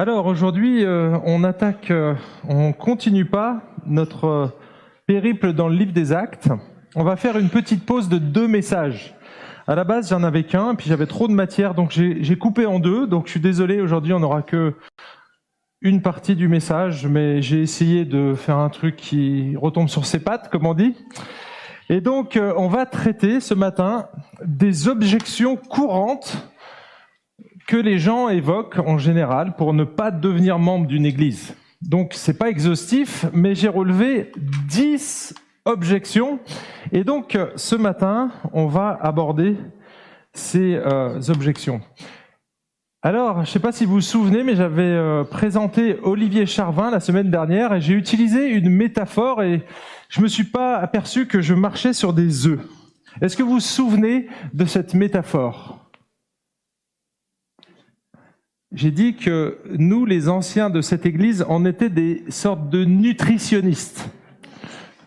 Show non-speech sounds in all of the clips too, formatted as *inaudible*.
Alors aujourd'hui, euh, on attaque, euh, on continue pas notre euh, périple dans le livre des Actes. On va faire une petite pause de deux messages. À la base, j'en avais qu'un, puis j'avais trop de matière, donc j'ai coupé en deux. Donc je suis désolé, aujourd'hui, on n'aura que une partie du message, mais j'ai essayé de faire un truc qui retombe sur ses pattes, comme on dit. Et donc, on va traiter ce matin des objections courantes que les gens évoquent en général pour ne pas devenir membre d'une église. Donc c'est pas exhaustif, mais j'ai relevé 10 objections. Et donc ce matin, on va aborder ces euh, objections. Alors, je ne sais pas si vous vous souvenez, mais j'avais euh, présenté Olivier Charvin la semaine dernière et j'ai utilisé une métaphore et je me suis pas aperçu que je marchais sur des œufs. Est-ce que vous vous souvenez de cette métaphore? J'ai dit que nous, les anciens de cette église, on était des sortes de nutritionnistes.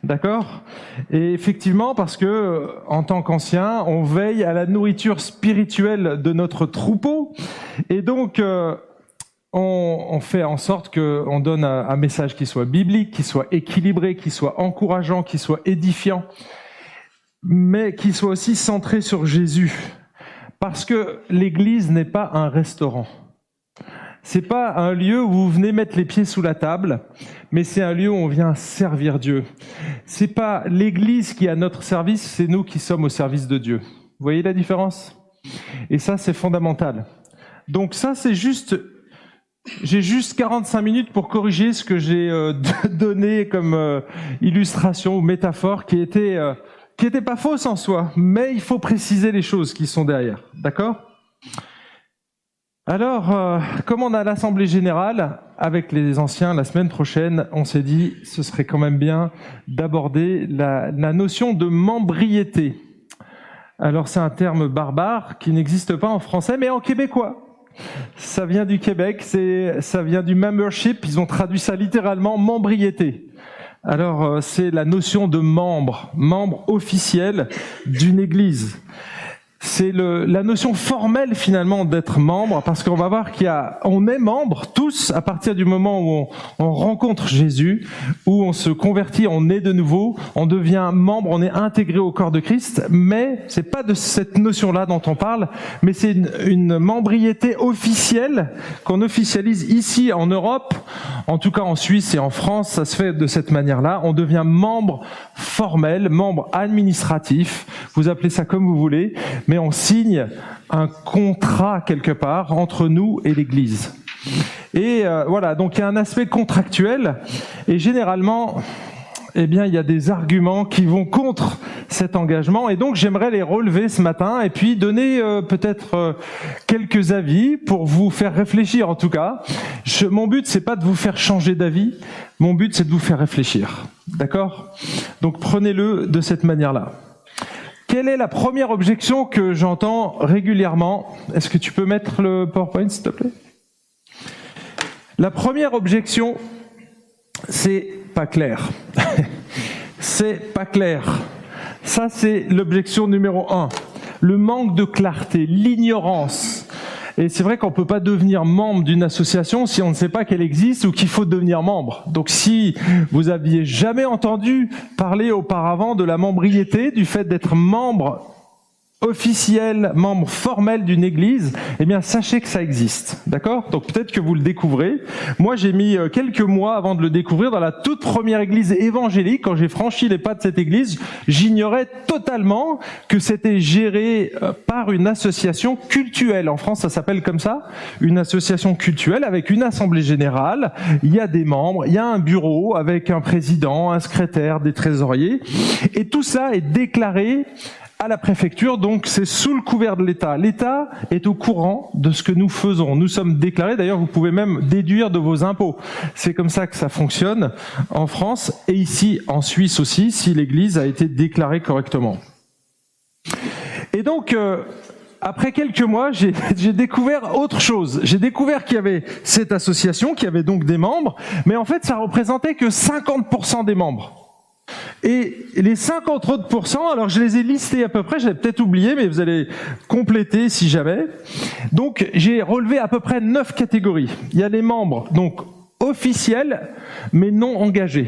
D'accord? Et effectivement, parce que en tant qu'anciens, on veille à la nourriture spirituelle de notre troupeau, et donc euh, on, fait en sorte qu'on donne un message qui soit biblique, qui soit équilibré, qui soit encourageant, qui soit édifiant, mais qui soit aussi centré sur Jésus, parce que l'Église n'est pas un restaurant. C'est pas un lieu où vous venez mettre les pieds sous la table, mais c'est un lieu où on vient servir Dieu. C'est pas l'église qui est à notre service, c'est nous qui sommes au service de Dieu. Vous voyez la différence? Et ça, c'est fondamental. Donc ça, c'est juste, j'ai juste 45 minutes pour corriger ce que j'ai euh, *laughs* donné comme euh, illustration ou métaphore qui était, euh, qui était pas fausse en soi, mais il faut préciser les choses qui sont derrière. D'accord? Alors, euh, comme on a l'Assemblée générale avec les anciens la semaine prochaine, on s'est dit ce serait quand même bien d'aborder la, notion de membriété. Alors c'est un terme barbare qui n'existe pas en français, mais en québécois. Ça vient du Québec, ça vient du membership. Ils ont traduit ça littéralement membriété. Alors euh, c'est la notion de membre, membre officiel d'une église c'est la notion formelle finalement d'être membre, parce qu'on va voir qu'il y a, on est membre tous à partir du moment où on, on, rencontre Jésus, où on se convertit, on est de nouveau, on devient membre, on est intégré au corps de Christ. Mais c'est pas de cette notion-là dont on parle, mais c'est une, une membriété officielle qu'on officialise ici en Europe, en tout cas en Suisse et en France, ça se fait de cette manière-là. On devient membre formel, membre administratif. Vous appelez ça comme vous voulez. Mais on signe un contrat quelque part entre nous et l'Église. Et euh, voilà, donc il y a un aspect contractuel, et généralement, eh bien, il y a des arguments qui vont contre cet engagement, et donc j'aimerais les relever ce matin, et puis donner euh, peut-être euh, quelques avis pour vous faire réfléchir. En tout cas, mon but c'est pas de vous faire changer d'avis, mon but c'est de vous faire réfléchir. D'accord? Donc prenez-le de cette manière-là. Quelle est la première objection que j'entends régulièrement? Est-ce que tu peux mettre le PowerPoint, s'il te plaît? La première objection, c'est pas clair. *laughs* c'est pas clair. Ça, c'est l'objection numéro un. Le manque de clarté, l'ignorance et c'est vrai qu'on peut pas devenir membre d'une association si on ne sait pas qu'elle existe ou qu'il faut devenir membre. Donc si vous aviez jamais entendu parler auparavant de la membriété, du fait d'être membre officiel, membre formel d'une église, eh bien sachez que ça existe. D'accord? Donc peut-être que vous le découvrez. Moi, j'ai mis euh, quelques mois avant de le découvrir dans la toute première église évangélique. Quand j'ai franchi les pas de cette église, j'ignorais totalement que c'était géré euh, par une association cultuelle. En France, ça s'appelle comme ça, une association cultuelle avec une assemblée générale. Il y a des membres, il y a un bureau avec un président, un secrétaire, des trésoriers. Et tout ça est déclaré à la préfecture, donc c'est sous le couvert de l'État. L'État est au courant de ce que nous faisons. Nous sommes déclarés, d'ailleurs vous pouvez même déduire de vos impôts. C'est comme ça que ça fonctionne en France et ici en Suisse aussi, si l'Église a été déclarée correctement. Et donc, euh, après quelques mois, j'ai *laughs* découvert autre chose. J'ai découvert qu'il y avait cette association, qui avait donc des membres, mais en fait, ça représentait que 50% des membres. Et les 50 autres alors je les ai listés à peu près, j'avais peut-être oublié, mais vous allez compléter si jamais. Donc j'ai relevé à peu près neuf catégories. Il y a les membres donc officiels, mais non engagés.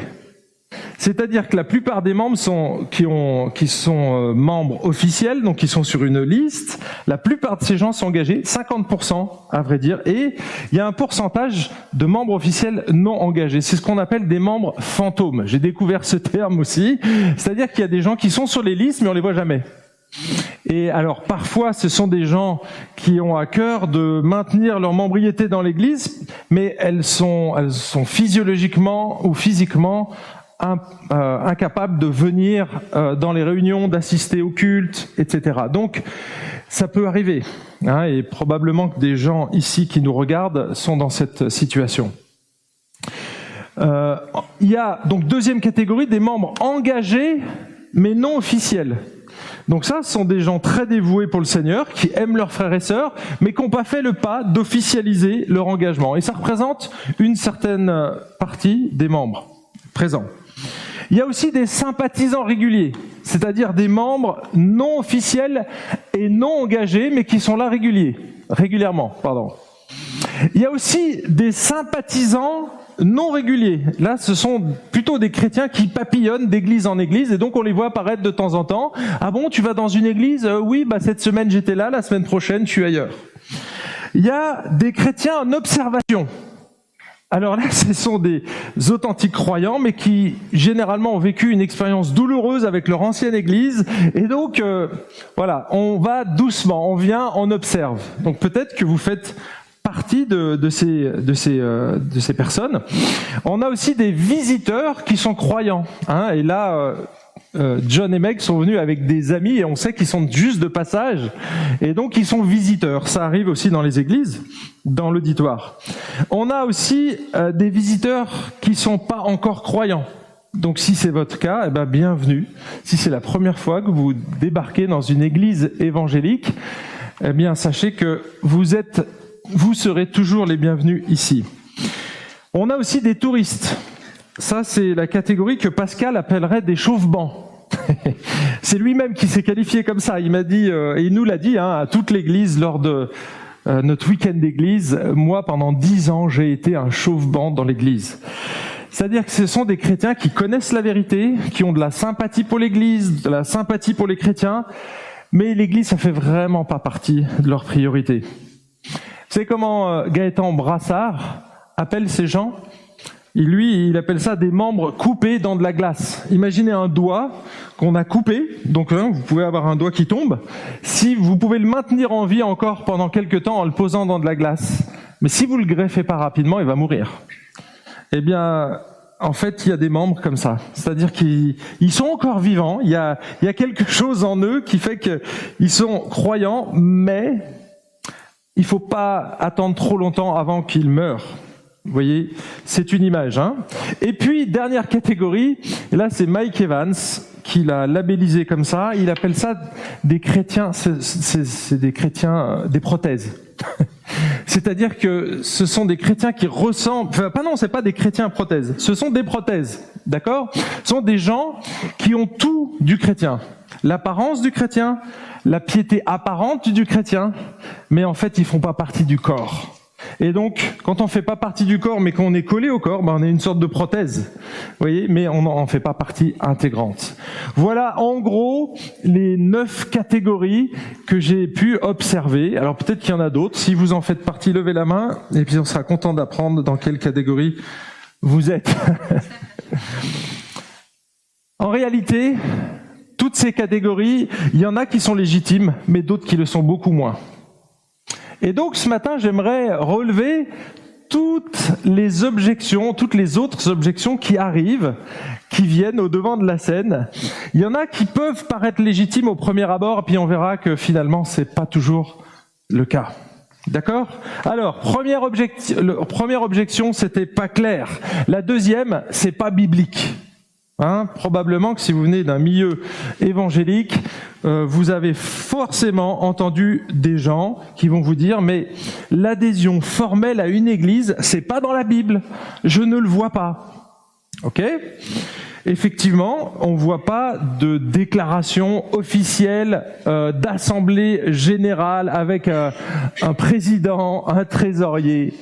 C'est-à-dire que la plupart des membres sont, qui, ont, qui sont euh, membres officiels, donc qui sont sur une liste, la plupart de ces gens sont engagés, 50% à vrai dire, et il y a un pourcentage de membres officiels non engagés. C'est ce qu'on appelle des membres fantômes. J'ai découvert ce terme aussi, c'est-à-dire qu'il y a des gens qui sont sur les listes mais on les voit jamais. Et alors parfois ce sont des gens qui ont à cœur de maintenir leur membriété dans l'Église, mais elles sont, elles sont physiologiquement ou physiquement incapables de venir euh, dans les réunions, d'assister au culte, etc. Donc, ça peut arriver. Hein, et probablement que des gens ici qui nous regardent sont dans cette situation. Euh, il y a donc deuxième catégorie des membres engagés mais non officiels. Donc ça, ce sont des gens très dévoués pour le Seigneur, qui aiment leurs frères et sœurs, mais qui n'ont pas fait le pas d'officialiser leur engagement. Et ça représente une certaine partie des membres présents. Il y a aussi des sympathisants réguliers, c'est-à-dire des membres non officiels et non engagés, mais qui sont là réguliers, régulièrement. Pardon. Il y a aussi des sympathisants non réguliers. Là, ce sont plutôt des chrétiens qui papillonnent d'église en église et donc on les voit apparaître de temps en temps. Ah bon, tu vas dans une église? Euh, Oui, bah cette semaine j'étais là, la semaine prochaine je suis ailleurs. Il y a des chrétiens en observation. Alors là, *laughs* ce sont des authentiques croyants, mais qui généralement ont vécu une expérience douloureuse avec leur ancienne Église. Et donc, euh, voilà, on va doucement, on vient, on observe. Donc peut-être que vous faites partie de, ces, de, ces, euh, de ces personnes. On a aussi des visiteurs qui sont croyants. Hein, et là, euh, euh, John et Meg sont venus avec des amis et on sait qu'ils sont juste de passage et donc ils sont visiteurs. Ça arrive aussi dans les églises, dans l'auditoire. On a aussi euh, des visiteurs qui sont pas encore croyants. Donc si c'est votre cas, eh ben bienvenue. Si c'est la première fois que vous débarquez dans une église évangélique, eh bien sachez que vous êtes vous serez toujours les bienvenus ici. On a aussi des touristes. Ça, c'est la catégorie que Pascal appellerait des chauves-bancs. *laughs* c'est lui-même qui s'est qualifié comme ça. Il m'a dit, euh, et il nous l'a dit hein, à toute l'Église lors de euh, notre week-end d'église. Moi, pendant dix ans, j'ai été un chauve-banc dans l'Église. C'est-à-dire que ce sont des chrétiens qui connaissent la vérité, qui ont de la sympathie pour l'Église, de la sympathie pour les chrétiens, mais l'Église, ça fait vraiment pas partie de leur priorité. C'est comment euh, Gaëtan Brassard appelle ces gens? Lui, il appelle ça des membres coupés dans de la glace. Imaginez un doigt qu'on a coupé, donc hein, vous pouvez avoir un doigt qui tombe. Si vous pouvez le maintenir en vie encore pendant quelques temps en le posant dans de la glace, mais si vous le greffez pas rapidement, il va mourir. Eh bien, en fait, il y a des membres comme ça. C'est-à-dire qu'ils sont encore vivants. Il y, a, il y a quelque chose en eux qui fait qu'ils sont croyants, mais il faut pas attendre trop longtemps avant qu'ils meurent. Vous voyez, c'est une image. Hein et puis, dernière catégorie, là c'est Mike Evans qui l'a labellisé comme ça. Il appelle ça des chrétiens, c'est des chrétiens, des prothèses. *laughs* C'est-à-dire que ce sont des chrétiens qui ressemblent, pas non, c'est pas des chrétiens prothèses, ce sont des prothèses, d'accord? Ce sont des gens qui ont tout du chrétien. L'apparence du chrétien, la piété apparente du chrétien, mais en fait ils font pas partie du corps. Et donc, quand on fait pas partie du corps, mais qu'on est collé au corps, ben on est une sorte de prothèse. Vous voyez, mais on n'en fait pas partie intégrante. Voilà, en gros, les neuf catégories que j'ai pu observer. Alors peut-être qu'il y en a d'autres. Si vous en faites partie, levez la main, et puis on sera content d'apprendre dans quelle catégorie vous êtes. *laughs* en réalité, toutes ces catégories, il y en a qui sont légitimes, mais d'autres qui le sont beaucoup moins. Et donc ce matin, j'aimerais relever toutes les objections, toutes les autres objections qui arrivent, qui viennent au devant de la scène. Il y en a qui peuvent paraître légitimes au premier abord, puis on verra que finalement c'est pas toujours le cas. D'accord? Alors, première, première objection, c'était pas clair. La deuxième, c'est pas biblique. Hein, probablement que si vous venez d'un milieu évangélique, euh, vous avez forcément entendu des gens qui vont vous dire mais l'adhésion formelle à une église, c'est pas dans la Bible. Je ne le vois pas. Ok? Effectivement, on ne voit pas de déclaration officielle euh, d'assemblée générale avec euh, un président, un trésorier.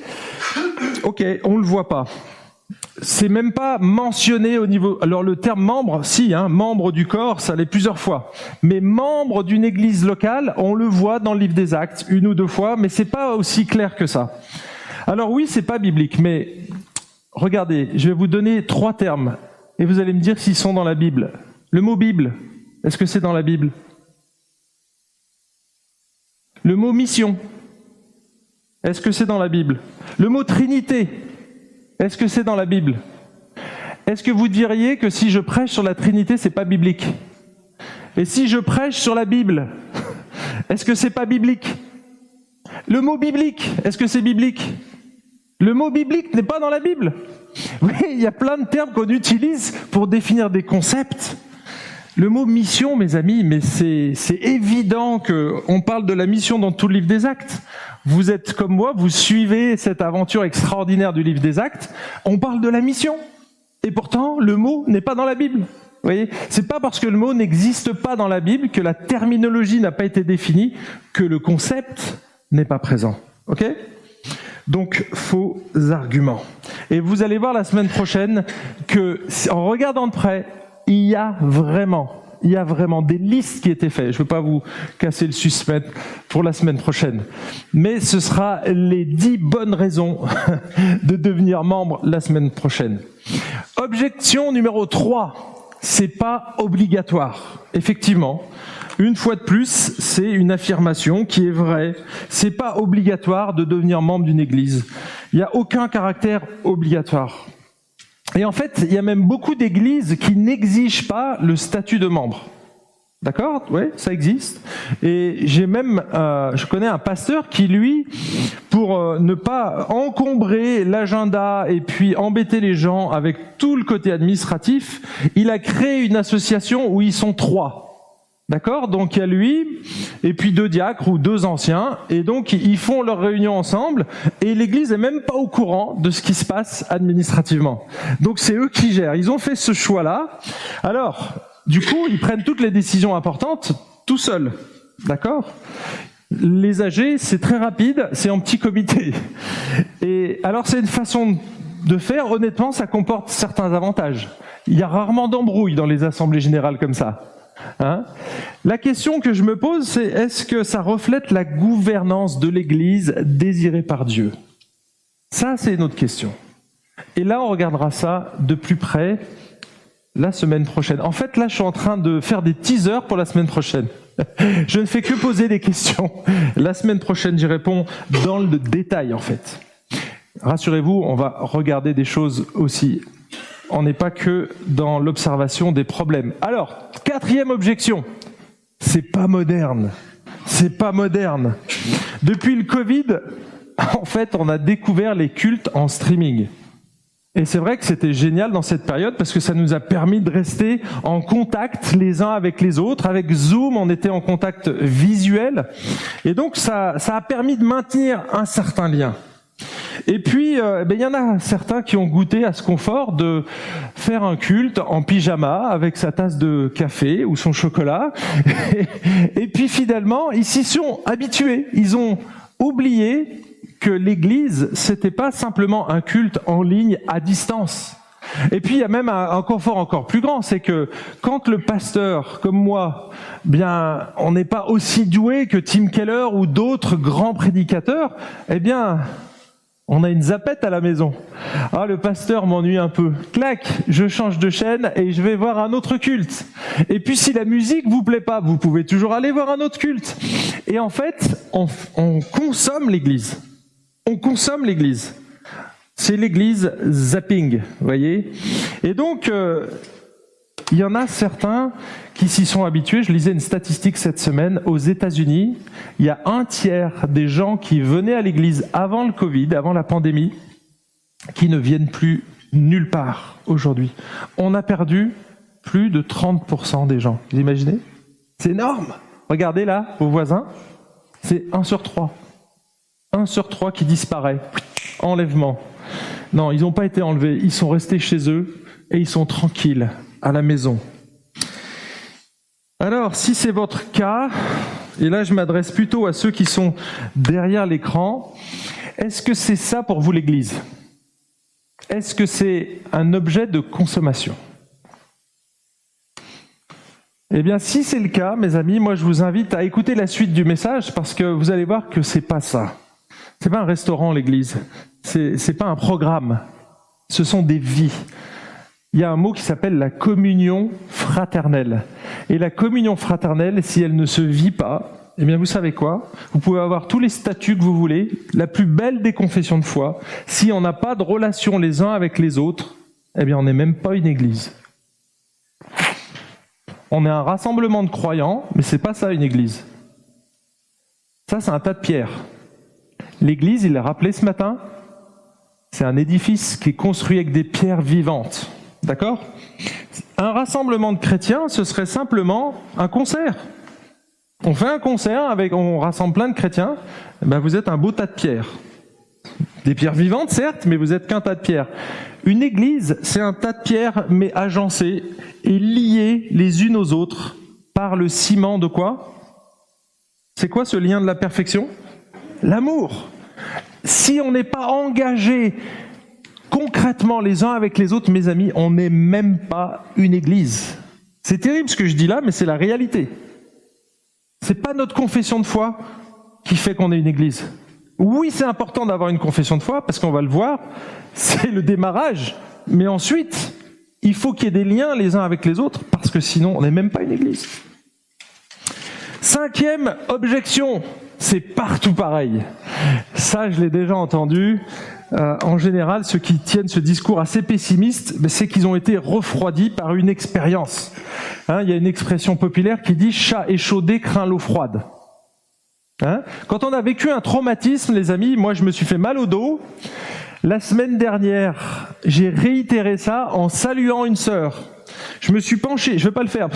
Ok, on le voit pas. C'est même pas mentionné au niveau. Alors le terme membre, si, hein, membre du corps, ça l'est plusieurs fois. Mais membre d'une église locale, on le voit dans le livre des Actes une ou deux fois, mais c'est pas aussi clair que ça. Alors oui, c'est pas biblique, mais regardez, je vais vous donner trois termes et vous allez me dire s'ils sont dans la Bible. Le mot Bible, est-ce que c'est dans la Bible? Le mot mission, est-ce que c'est dans la Bible? Le mot Trinité, est-ce que c'est dans la Bible? Est-ce que vous diriez que si je prêche sur la Trinité, c'est pas biblique? Et si je prêche sur la Bible, *laughs* est-ce que c'est pas biblique? Le mot biblique, est-ce que c'est biblique? Le mot biblique n'est pas dans la Bible. *laughs* Oui, il y a plein de termes qu'on utilise pour définir des concepts. Le mot mission, mes amis, mais c'est évident qu'on parle de la mission dans tout le livre des actes. Vous êtes comme moi, vous suivez cette aventure extraordinaire du livre des actes. On parle de la mission. Et pourtant, le mot n'est pas dans la Bible. Vous voyez, c'est pas parce que le mot n'existe pas dans la Bible, que la terminologie n'a pas été définie, que le concept n'est pas présent. Ok? Donc, faux arguments. Et vous allez voir la semaine prochaine que, en regardant de près, il y a vraiment, il y a vraiment des listes qui étaient faites. Je ne veux pas vous casser le suspense pour la semaine prochaine. Mais ce sera les dix bonnes raisons *laughs* de devenir membre la semaine prochaine. Objection numéro 3. C'est pas obligatoire. Effectivement, une fois de plus, c'est une affirmation qui est vraie. C'est pas obligatoire de devenir membre d'une église. Il n'y a aucun caractère obligatoire. Et en fait, il y a même beaucoup d'églises qui n'exigent pas le statut de membre. D'accord? Oui, ça existe. Et j'ai même, euh, je connais un pasteur qui, lui, pour euh, ne pas encombrer l'agenda et puis embêter les gens avec tout le côté administratif, il a créé une association où ils sont trois. D'accord Donc il y a lui, et puis deux diacres ou deux anciens, et donc ils font leur réunion ensemble, et l'Église est même pas au courant de ce qui se passe administrativement. Donc c'est eux qui gèrent. Ils ont fait ce choix-là. Alors, du coup, ils prennent toutes les décisions importantes tout seuls. D'accord les âgés, c'est très rapide, c'est en petit comité. Et alors c'est une façon de faire, honnêtement, ça comporte certains avantages. Il y a rarement d'embrouilles dans les assemblées générales comme ça. Hein? La question que je me pose, c'est est-ce que ça reflète la gouvernance de l'Église désirée par Dieu? Ça, c'est une autre question. Et là, on regardera ça de plus près la semaine prochaine. En fait, là, je suis en train de faire des teasers pour la semaine prochaine. *laughs* Je ne fais que poser des questions. La semaine prochaine, j'y réponds dans le détail, en fait. Rassurez-vous, on va regarder des choses aussi on n'est pas que dans l'observation des problèmes. Alors, quatrième objection, c'est pas moderne. C'est pas moderne. Depuis le Covid, *laughs* en fait, on a découvert les cultes en streaming. Et c'est vrai que c'était génial dans cette période parce que ça nous a permis de rester en contact les uns avec les autres. Avec Zoom, on était en contact visuel. Et donc, ça, ça a permis de maintenir un certain lien. Et puis, euh, eh ben, il y en a certains qui ont goûté à ce confort de faire un culte en pyjama avec sa tasse de café ou son chocolat. *laughs* Et puis finalement, ils s'y sont habitués. Ils ont oublié que l'Église, c'était pas simplement un culte en ligne à distance. Et puis il y a même un, confort encore plus grand, c'est que quand le pasteur, comme moi, bien, on n'est pas aussi doué que Tim Keller ou d'autres grands prédicateurs, eh bien, on a une zapette à la maison. Ah, le pasteur m'ennuie un peu. Clac, je change de chaîne et je vais voir un autre culte. Et puis si la musique vous plaît pas, vous pouvez toujours aller voir un autre culte. Et en fait, on, consomme l'église. On consomme l'église. C'est l'église zapping, voyez. Et donc, euh, il y en a certains qui s'y sont habitués. Je lisais une statistique cette semaine. Aux États-Unis, il y a un tiers des gens qui venaient à l'église avant le Covid, avant la pandémie, qui ne viennent plus nulle part aujourd'hui. On a perdu plus de 30% des gens. Vous imaginez? C'est énorme. Regardez là, vos voisins. C'est 1 sur 3. 1 sur 3 qui disparaît. Enlèvement. Non, ils n'ont pas été enlevés. Ils sont restés chez eux et ils sont tranquilles à la maison. Alors, si c'est votre cas, et là je m'adresse plutôt à ceux qui sont derrière l'écran, est-ce que c'est ça pour vous l'Église? Est-ce que c'est un objet de consommation? Eh bien, si c'est le cas, mes amis, moi je vous invite à écouter la suite du message parce que vous allez voir que c'est pas ça. C'est pas un restaurant l'Église. C'est c'est pas un programme. Ce sont des vies il y a un mot qui s'appelle la communion fraternelle. Et la communion fraternelle, si elle ne se vit pas, eh bien vous savez quoi? Vous pouvez avoir tous les statuts que vous voulez, la plus belle des confessions de foi. Si on n'a pas de relation les uns avec les autres, eh bien on n'est même pas une église. On est un rassemblement de croyants, mais c'est pas ça une église. Ça c'est un tas de pierres. L'église, il l'a rappelé ce matin, c'est un édifice qui est construit avec des pierres vivantes. D'accord? Un rassemblement de chrétiens, ce serait simplement un concert. On fait un concert avec, on rassemble plein de chrétiens. Eh ben vous êtes un beau tas de pierres. Des pierres vivantes, certes, mais vous êtes qu'un tas de pierres. Une église, c'est un tas de pierres, mais agencées et liées les unes aux autres par le ciment de quoi? C'est quoi ce lien de la perfection? L'amour. Si on n'est pas engagé concrètement les uns avec les autres, mes amis, on n'est même pas une église. C'est terrible ce que je dis là, mais c'est la réalité. C'est pas notre confession de foi qui fait qu'on est une église. Oui, c'est important d'avoir une confession de foi parce qu'on va le voir, c'est le démarrage. Mais ensuite, il faut qu'il y ait des liens les uns avec les autres parce que sinon, on n'est même pas une église. Cinquième objection, c'est partout pareil. Ça, je l'ai déjà entendu. Euh, en général, ceux qui tiennent ce discours assez pessimiste, ben, c'est qu'ils ont été refroidis par une expérience. Hein, il y a une expression populaire qui dit chat échaudé craint l'eau froide. Hein Quand on a vécu un traumatisme, les amis, moi je me suis fait mal au dos. La semaine dernière, j'ai réitéré ça en saluant une sœur. Je me suis penché, je vais pas le faire,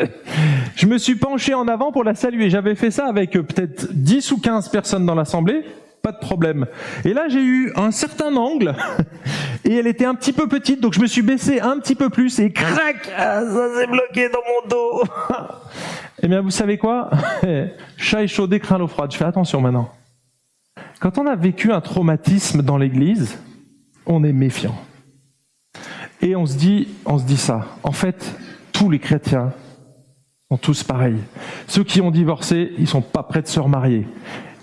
*laughs* je me suis penché en avant pour la saluer. J'avais fait ça avec euh, peut-être 10 ou 15 personnes dans l'assemblée pas de problème. Et là, j'ai eu un certain angle, *laughs* et elle était un petit peu petite, donc je me suis baissé un petit peu plus, et crac, ah, ça s'est bloqué dans mon dos. *laughs* eh bien, vous savez quoi? *laughs* Chat échaudé craint l'eau froide. Je fais attention maintenant. Quand on a vécu un traumatisme dans l'église, on est méfiant. Et on se dit, on se dit ça. En fait, tous les chrétiens sont tous pareils. Ceux qui ont divorcé, ils sont pas prêts de se remarier.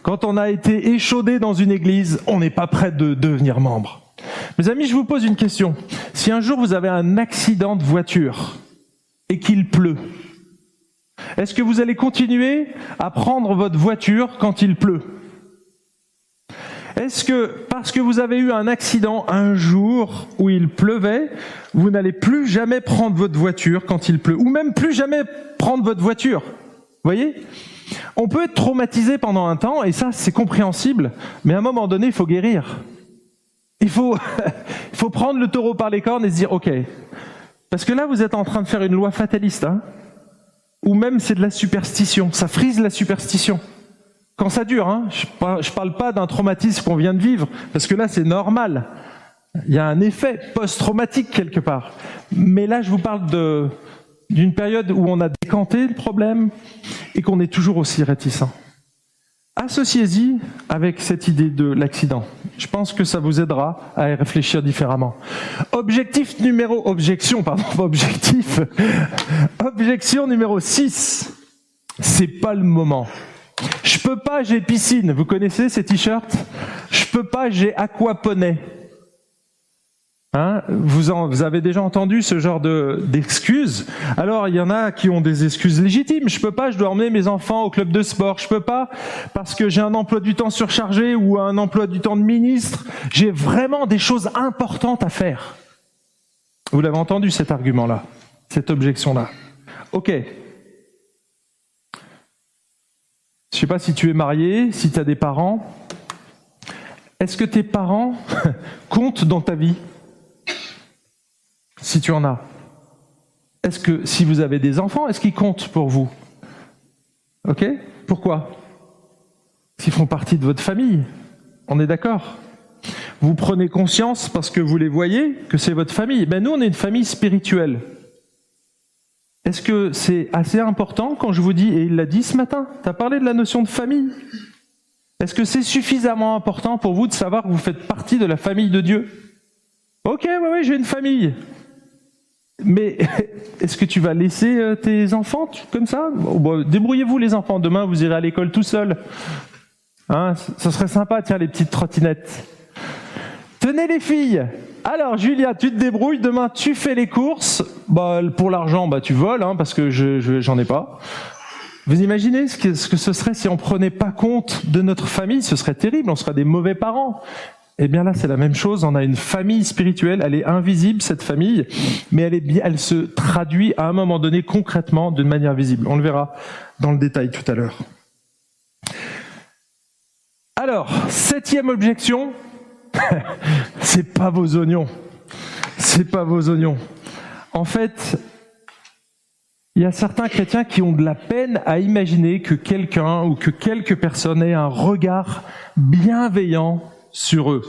Quand on a été échaudé dans une église, on n'est pas prêt de devenir membre. Mes amis, je vous pose une question. Si un jour vous avez un accident de voiture et qu'il pleut, est-ce que vous allez continuer à prendre votre voiture quand il pleut? Est-ce que parce que vous avez eu un accident un jour où il pleuvait, vous n'allez plus jamais prendre votre voiture quand il pleut Ou même plus jamais prendre votre voiture? Vous voyez? On peut être traumatisé pendant un temps, et ça c'est compréhensible, mais à un moment donné, il faut guérir. *laughs* Il faut, prendre le taureau par les cornes et se dire, ok, parce que là vous êtes en train de faire une loi fataliste, hein, ou même c'est de la superstition, ça frise la superstition. Quand ça dure, hein, je ne parle pas d'un traumatisme qu'on vient de vivre, parce que là c'est normal. Il y a un effet post-traumatique quelque part. Mais là, je vous parle de, d'une période où on a décanté le problème et qu'on est toujours aussi réticent. Associez-y avec cette idée de l'accident. Je pense que ça vous aidera à y réfléchir différemment. Objectif numéro, objection, pardon, objectif. Objection numéro 6. C'est pas le moment. Je peux pas, j'ai piscine. Vous connaissez ces t-shirts? Je peux pas, j'ai aquaponé. Hein, vous, avez déjà entendu ce genre d'excuses? Alors il y en a qui ont des excuses légitimes. Je peux pas, je dois emmener mes enfants au club de sport. Je peux pas parce que j'ai un emploi du temps surchargé ou un emploi du temps de ministre. J'ai vraiment des choses importantes à faire. Vous l'avez entendu cet argument-là, cette objection-là. Ok. Je sais pas si tu es marié, si tu as des parents. Est-ce que tes parents *laughs* comptent dans ta vie? Si tu en as. Est-ce que si vous avez des enfants, est-ce qu'ils comptent pour vous? Ok? Pourquoi? S'ils font partie de votre famille. On est d'accord? Vous prenez conscience parce que vous les voyez que c'est votre famille. Ben nous, on est une famille spirituelle. Est-ce que c'est assez important quand je vous dis, et il l'a dit ce matin, tu as parlé de la notion de famille? Est-ce que c'est suffisamment important pour vous de savoir que vous faites partie de la famille de Dieu? Ok, oui, oui, j'ai une famille. Mais *laughs* est-ce que tu vas laisser euh, tes enfants comme ça? Débrouillez-vous les enfants, demain vous irez à l'école tout seul. Hein, ça serait sympa, tiens, les petites trottinettes. Tenez les filles alors Julia, tu te débrouilles, demain tu fais les courses. Bah, pour l'argent, bah, tu voles, hein, parce que je, j'en ai pas. Vous imaginez ce que, ce que ce serait si on prenait pas compte de notre famille? Ce serait terrible, on serait des mauvais parents. Eh bien là, c'est la même chose. On a une famille spirituelle. Elle est invisible, cette famille, mais elle, se traduit à un moment donné concrètement d'une manière visible. On le verra dans le détail tout à l'heure. Alors, septième objection, *laughs* c'est pas vos oignons. C'est pas vos oignons. En fait, il y a certains chrétiens qui ont de la peine à imaginer que quelqu'un ou que quelques personnes aient un regard bienveillant sur eux.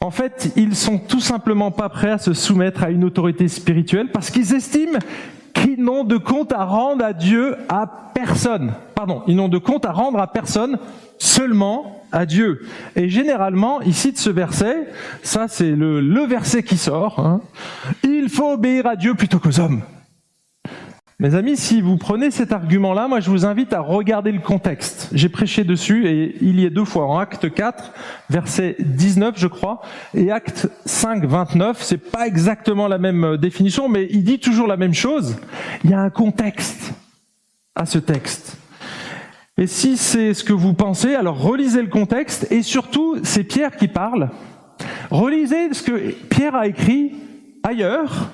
En fait, ils sont tout simplement pas prêts à se soumettre à une autorité spirituelle parce qu'ils estiment qu'ils n'ont de compte à rendre à Dieu à personne. Pardon, ils n'ont de compte à rendre à personne, seulement à Dieu. Et généralement, ici de ce verset, ça c'est le, le verset qui sort, hein, il faut obéir à Dieu plutôt qu'aux hommes. Mes amis, si vous prenez cet argument-là, moi je vous invite à regarder le contexte. J'ai prêché dessus et il y est deux fois en acte 4, verset 19 je crois, et acte 5, 29. C'est pas exactement la même euh, définition, mais il dit toujours la même chose. Il y a un contexte à ce texte. Et si c'est ce que vous pensez, alors relisez le contexte et surtout, c'est Pierre qui parle. Relisez ce que Pierre a écrit ailleurs,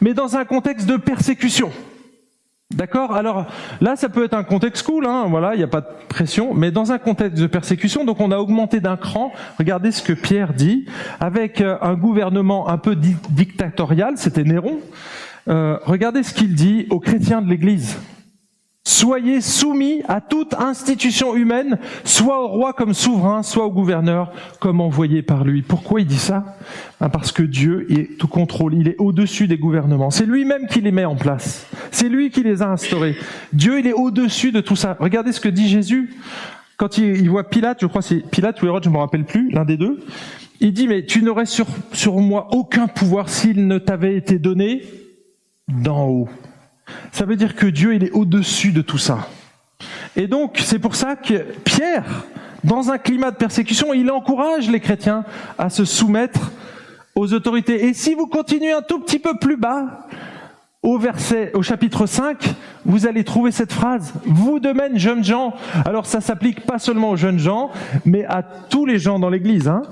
mais dans un contexte de persécution. D'accord Alors là, ça peut être un contexte cool, hein, voilà, il n'y a pas de pression, mais dans un contexte de persécution, donc on a augmenté d'un cran. Regardez ce que Pierre dit, avec euh, un gouvernement un peu dictatorial, c'était Néron. Euh, regardez ce qu'il dit aux chrétiens de l'Église. Soyez soumis à toute institution humaine, soit au roi comme souverain, soit au gouverneur comme envoyé par lui. Pourquoi il dit ça? Ben, Parce que Dieu est tout contrôle, il est au-dessus des gouvernements. C'est lui-même qui les met en place. C'est lui qui les a instaurés. Dieu, il est au-dessus de tout ça. Regardez ce que dit Jésus quand il, voit Pilate, je crois c'est Pilate ou Hérode, je ne me rappelle plus, l'un des deux. Il dit, mais tu n'aurais sur, sur moi aucun pouvoir s'il ne t'avait été donné d'en haut. Ça veut dire que Dieu, il est au-dessus de tout ça. Et donc, c'est pour ça que Pierre, dans un climat de persécution, il encourage les chrétiens à se soumettre aux autorités. Et si vous continuez un tout petit peu plus bas, au verset, au chapitre 5, vous allez trouver cette phrase. Vous de même, jeunes gens. Alors ça s'applique pas seulement aux jeunes gens, mais à tous les gens dans l'église, hein.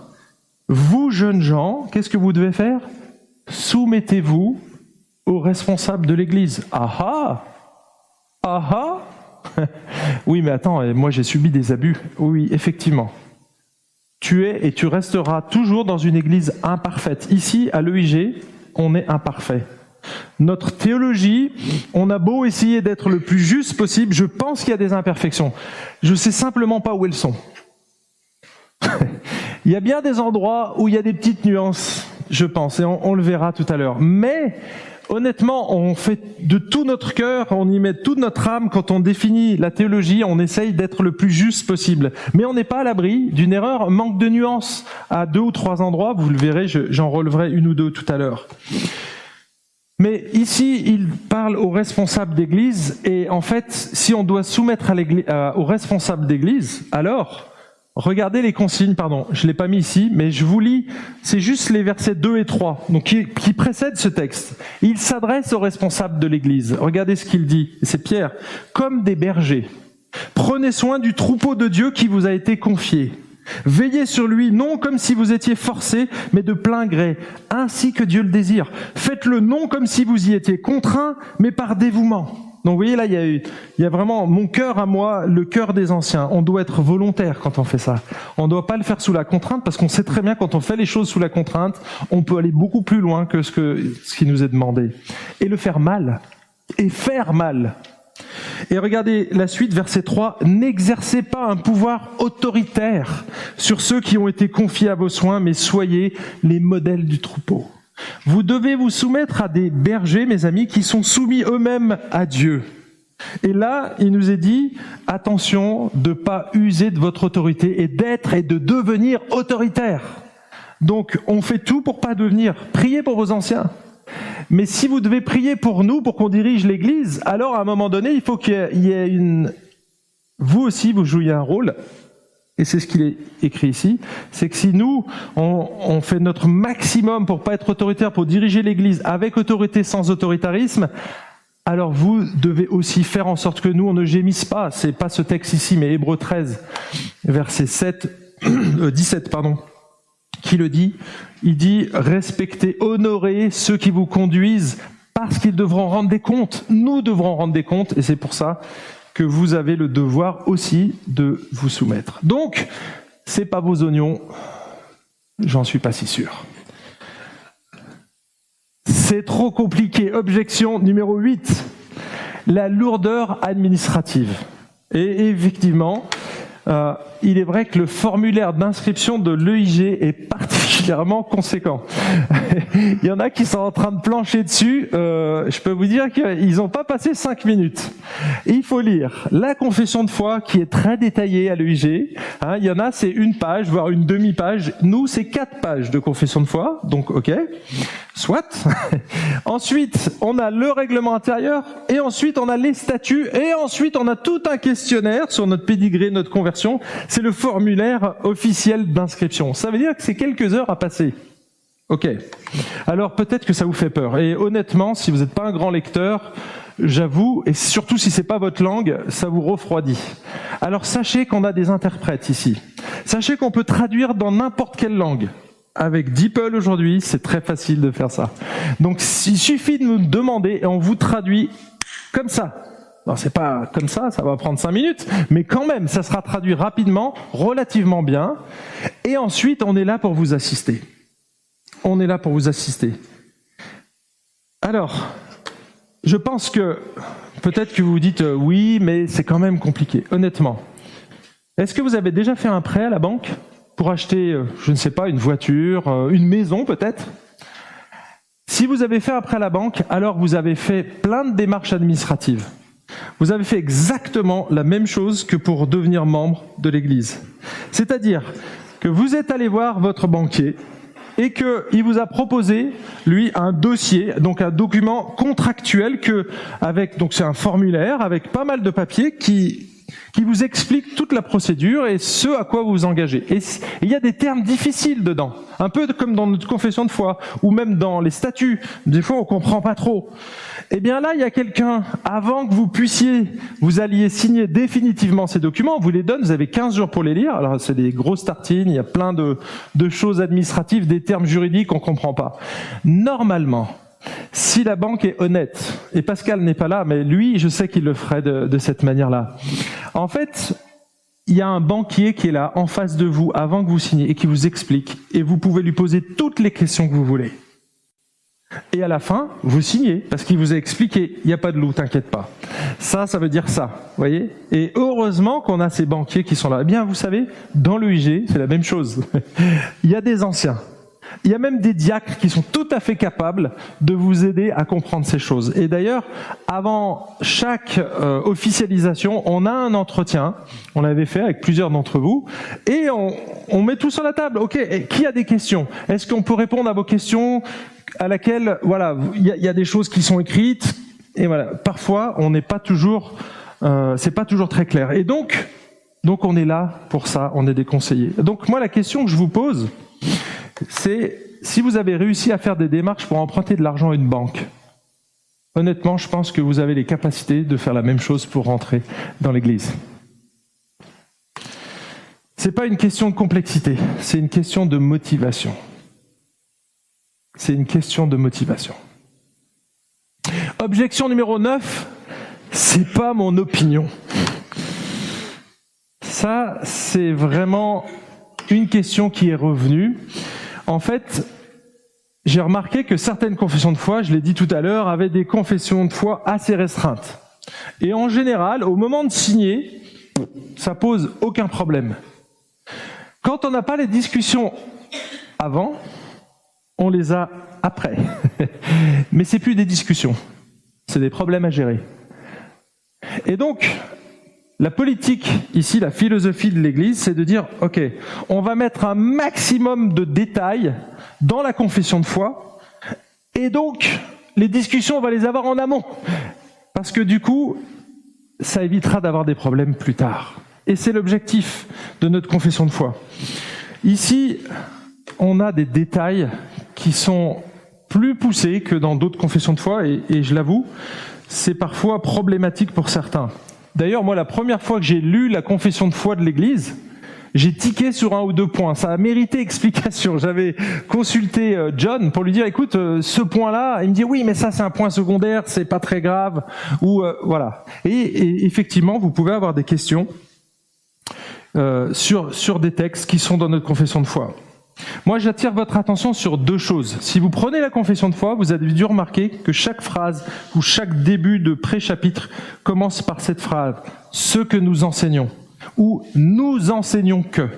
Vous, jeunes gens, qu'est-ce que vous devez faire? Soumettez-vous aux responsables de l'Église. Ah ah Ah ah *laughs* Oui, mais attends, moi j'ai subi des abus. Oui, effectivement. Tu es et tu resteras toujours dans une Église imparfaite. Ici, à l'EIG, on est imparfait. Notre théologie, on a beau essayer d'être le plus juste possible, je pense qu'il y a des imperfections. Je sais simplement pas où elles sont. *laughs* il y a bien des endroits où il y a des petites nuances, je pense, et on, on le verra tout à l'heure. Mais honnêtement, on fait de tout notre cœur, on y met toute notre âme quand on définit la théologie, on essaye d'être le plus juste possible. Mais on n'est pas à l'abri d'une erreur, manque de nuances à deux ou trois endroits, vous le verrez, j'en releverai une ou deux tout à l'heure. Mais ici, il parle aux responsables d'église, et en fait, si on doit soumettre aux responsables d'église, alors, Regardez les consignes, pardon, je l'ai pas mis ici, mais je vous lis, c'est juste les versets 2 et 3, donc qui, qui précèdent ce texte. Il s'adresse aux responsables de l'Église. Regardez ce qu'il dit, c'est Pierre, comme des bergers. Prenez soin du troupeau de Dieu qui vous a été confié. Veillez sur lui, non comme si vous étiez forcé, mais de plein gré, ainsi que Dieu le désire. Faites-le non comme si vous y étiez contraint, mais par dévouement. Donc vous voyez là, il y, a, il y a vraiment mon cœur à moi, le cœur des anciens. On doit être volontaire quand on fait ça. On ne doit pas le faire sous la contrainte parce qu'on sait très bien quand on fait les choses sous la contrainte, on peut aller beaucoup plus loin que ce, que, ce qui nous est demandé. Et le faire mal. Et faire mal. Et regardez la suite, verset 3, n'exercez pas un pouvoir autoritaire sur ceux qui ont été confiés à vos soins, mais soyez les modèles du troupeau. Vous devez vous soumettre à des bergers, mes amis, qui sont soumis eux-mêmes à Dieu. Et là, il nous est dit, attention de pas user de votre autorité et d'être et de devenir autoritaire. Donc, on fait tout pour pas devenir. Priez pour vos anciens. Mais si vous devez prier pour nous, pour qu'on dirige l'Église, alors à un moment donné, il faut qu'il y ait une... Vous aussi, vous jouiez un rôle, et c'est ce qu'il est écrit ici, c'est que si nous, on, on, fait notre maximum pour pas être autoritaire, pour diriger l'Église avec autorité sans autoritarisme, alors vous devez aussi faire en sorte que nous, on ne gémisse pas. C'est pas ce texte ici, mais Hébreu 13, verset 7, 17, *clears throat* pardon qui le dit. Il dit respectez, honorez ceux qui vous conduisent parce qu'ils devront rendre des comptes. Nous devrons rendre des comptes et c'est pour ça que vous avez le devoir aussi de vous soumettre. Donc, c'est pas vos oignons, j'en suis pas si sûr. C'est trop compliqué. Objection numéro 8. La lourdeur administrative. Et effectivement, euh, il est vrai que le formulaire d'inscription de l'EIG est particulièrement conséquent. *laughs* il y en a qui sont en train de plancher dessus. Euh, je peux vous dire qu'ils n'ont pas passé cinq minutes. il faut lire la confession de foi qui est très détaillée à l'EIG. Hein, il y en a, c'est une page, voire une demi-page. Nous, c'est quatre pages de confession de foi. Donc, ok. Soit. *laughs* ensuite, on a le règlement intérieur, et ensuite on a les statuts, et ensuite on a tout un questionnaire sur notre pédigré, notre conversion. C'est le formulaire officiel d'inscription. Ça veut dire que c'est quelques heures à passer. Ok. Alors peut-être que ça vous fait peur. Et honnêtement, si vous n'êtes pas un grand lecteur, j'avoue, et surtout si c'est pas votre langue, ça vous refroidit. Alors sachez qu'on a des interprètes ici. Sachez qu'on peut traduire dans n'importe quelle langue. Avec DeepL aujourd'hui, c'est très facile de faire ça. Donc il suffit de nous demander et on vous traduit comme ça. Non, c'est pas comme ça, ça va prendre cinq minutes, mais quand même, ça sera traduit rapidement, relativement bien. Et ensuite, on est là pour vous assister. On est là pour vous assister. Alors, je pense que peut-être que vous vous dites euh, oui, mais c'est quand même compliqué. Honnêtement, est-ce que vous avez déjà fait un prêt à la banque? Pour acheter, euh, je ne sais pas, une voiture, euh, une maison peut-être. Si vous avez fait à la banque, alors vous avez fait plein de démarches administratives. Vous avez fait exactement la même chose que pour devenir membre de l'Église. C'est-à-dire que vous êtes allé voir votre banquier et qu'il vous a proposé, lui, un dossier, donc un document contractuel que, avec, donc c'est un formulaire avec pas mal de papiers qui qui vous explique toute la procédure et ce à quoi vous vous engagez. Et il y a des termes difficiles dedans, un peu comme dans notre confession de foi, ou même dans les statuts. Des fois, on comprend pas trop. Eh bien là, il y a quelqu'un, avant que vous puissiez, vous alliez signer définitivement ces documents, on vous les donne, vous avez 15 jours pour les lire. Alors c'est des grosses tartines, il y a plein de, de choses administratives, des termes juridiques qu'on comprend pas. Normalement, si la banque est honnête, et Pascal n'est pas là, mais lui, je sais qu'il le ferait de, cette manière-là. En fait, il y a un banquier qui est là, en face de vous, avant que vous signiez, et qui vous explique, et vous pouvez lui poser toutes les questions que vous voulez. Et à la fin, vous signez, parce qu'il vous a expliqué, il n'y a pas de loup, t'inquiète pas. Ça, ça veut dire ça, voyez? Et heureusement qu'on a ces banquiers qui sont là. Eh bien, vous savez, dans l'UIG, c'est la même chose. *laughs* il y a des anciens, il y a même des diacres qui sont tout à fait capables de vous aider à comprendre ces choses. Et d'ailleurs, avant chaque euh, officialisation, on a un entretien, on l'avait fait avec plusieurs d'entre vous, et on, met tout sur la table. Ok, qui a des questions? Est-ce qu'on peut répondre à vos questions à laquelle, voilà, il y, a des choses qui sont écrites, et voilà, parfois on n'est pas toujours, euh, c'est pas toujours très clair. Et donc, donc on est là pour ça, on est des conseillers. Donc moi, la question que je vous pose, c'est si vous avez réussi à faire des démarches pour emprunter de l'argent à une banque, honnêtement, je pense que vous avez les capacités de faire la même chose pour rentrer dans l'Église. Ce n'est pas une question de complexité, c'est une question de motivation. C'est une question de motivation. Objection numéro 9, c'est pas mon opinion. Ça, c'est vraiment une question qui est revenue en fait, j'ai remarqué que certaines confessions de foi, je l'ai dit tout à l'heure, avaient des confessions de foi assez restreintes. Et en général, au moment de signer, ça pose aucun problème. Quand on n'a pas les discussions avant, on les a après. *laughs* Mais c'est plus des discussions, c'est des problèmes à gérer. Et donc, la politique, ici, la philosophie de l'Église, c'est de dire, OK, on va mettre un maximum de détails dans la confession de foi, et donc, les discussions, on va les avoir en amont. Parce que du coup, ça évitera d'avoir des problèmes plus tard. Et c'est l'objectif de notre confession de foi. Ici, on a des détails qui sont plus poussés que dans d'autres confessions de foi, et, et je l'avoue, c'est parfois problématique pour certains. D'ailleurs, moi, la première fois que j'ai lu la confession de foi de l'Église, j'ai tiqué sur un ou deux points. Ça a mérité explication. *laughs* J'avais consulté euh, John pour lui dire, écoute, euh, ce point-là, il me dit oui, mais ça c'est un point secondaire, c'est pas très grave. Ou euh, voilà. Et, effectivement, vous pouvez avoir des questions sur sur des textes qui sont dans notre confession de foi. Moi, j'attire votre attention sur deux choses. Si vous prenez la confession de foi, vous avez dû remarquer que chaque phrase ou chaque début de pré-chapitre commence par cette phrase ce que nous enseignons ou nous enseignons que.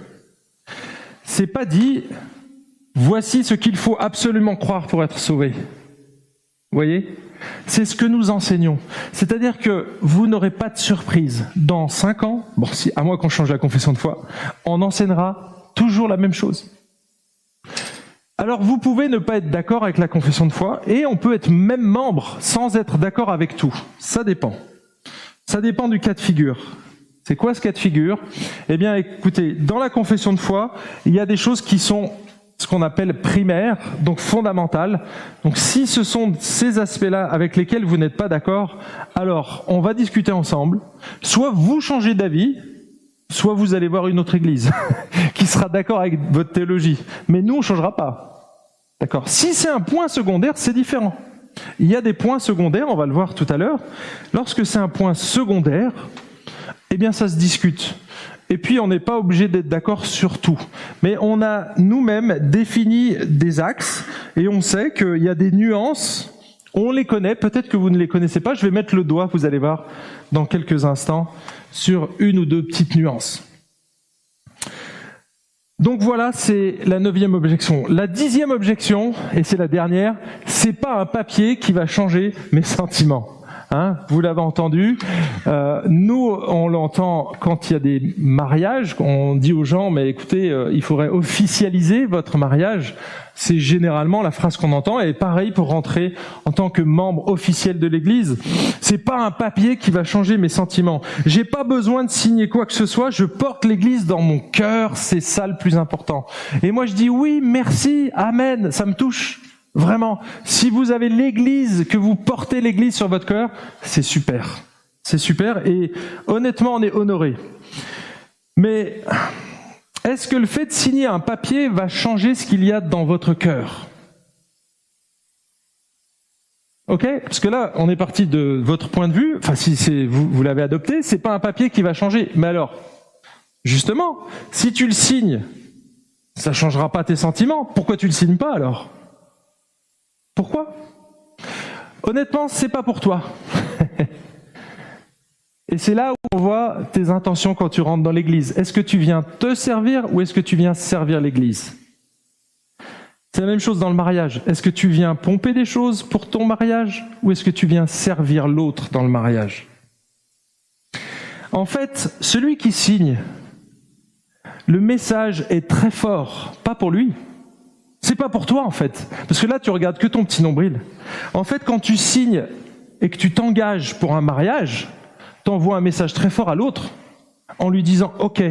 C'est pas dit voici ce qu'il faut absolument croire pour être sauvé. Vous voyez? C'est ce que nous enseignons. C'est-à-dire que vous n'aurez pas de surprise. Dans cinq ans, bon, si, à moins qu'on change la confession de foi, on enseignera toujours la même chose. Alors vous pouvez ne pas être d'accord avec la confession de foi et on peut être même membre sans être d'accord avec tout. Ça dépend. Ça dépend du cas de figure. C'est quoi ce cas de figure? Eh bien, écoutez, dans la confession de foi, il y a des choses qui sont ce qu'on appelle primaires, donc fondamentales. Donc si ce sont ces aspects-là avec lesquels vous n'êtes pas d'accord, alors on va discuter ensemble. Soit vous changez d'avis, soit vous allez voir une autre église *laughs* qui sera d'accord avec votre théologie. Mais nous, on ne changera pas. D'accord Si c'est un point secondaire, c'est différent. Il y a des points secondaires, on va le voir tout à l'heure. Lorsque c'est un point secondaire, eh bien ça se discute. Et puis on n'est pas obligé d'être d'accord sur tout. Mais on a nous-mêmes défini des axes et on sait qu'il y a des nuances. On les connaît, peut-être que vous ne les connaissez pas. Je vais mettre le doigt, vous allez voir dans quelques instants, sur une ou deux petites nuances. Donc voilà, c'est la neuvième objection. La dixième objection, et c'est la dernière, c'est pas un papier qui va changer mes sentiments. Hein, vous l'avez entendu. Euh, nous, on l'entend quand il y a des mariages. On dit aux gens, mais écoutez, euh, il faudrait officialiser votre mariage. C'est généralement la phrase qu'on entend. Et pareil pour rentrer en tant que membre officiel de l'Église. C'est pas un papier qui va changer mes sentiments. J'ai pas besoin de signer quoi que ce soit. Je porte l'Église dans mon cœur. C'est ça le plus important. Et moi, je dis oui, merci, amen. Ça me touche. Vraiment, si vous avez l'Église, que vous portez l'Église sur votre cœur, c'est super. C'est super et honnêtement, on est honoré. Mais est-ce que le fait de signer un papier va changer ce qu'il y a dans votre cœur? Ok? Parce que là, on est parti de votre point de vue. Enfin, si vous, l'avez adopté, c'est pas un papier qui va changer. Mais alors, justement, si tu le signes, ça changera pas tes sentiments. Pourquoi tu le signes pas alors? Pourquoi? Honnêtement, c'est pas pour toi. *laughs* Et c'est là où on voit tes intentions quand tu rentres dans l'église. Est-ce que tu viens te servir ou est-ce que tu viens servir l'église? C'est la même chose dans le mariage. Est-ce que tu viens pomper des choses pour ton mariage ou est-ce que tu viens servir l'autre dans le mariage? En fait, celui qui signe, le message est très fort, pas pour lui, c'est pas pour toi en fait. Parce que là, tu regardes que ton petit nombril. En fait, quand tu signes et que tu t'engages pour un mariage, tu envoies un message très fort à l'autre en lui disant Ok,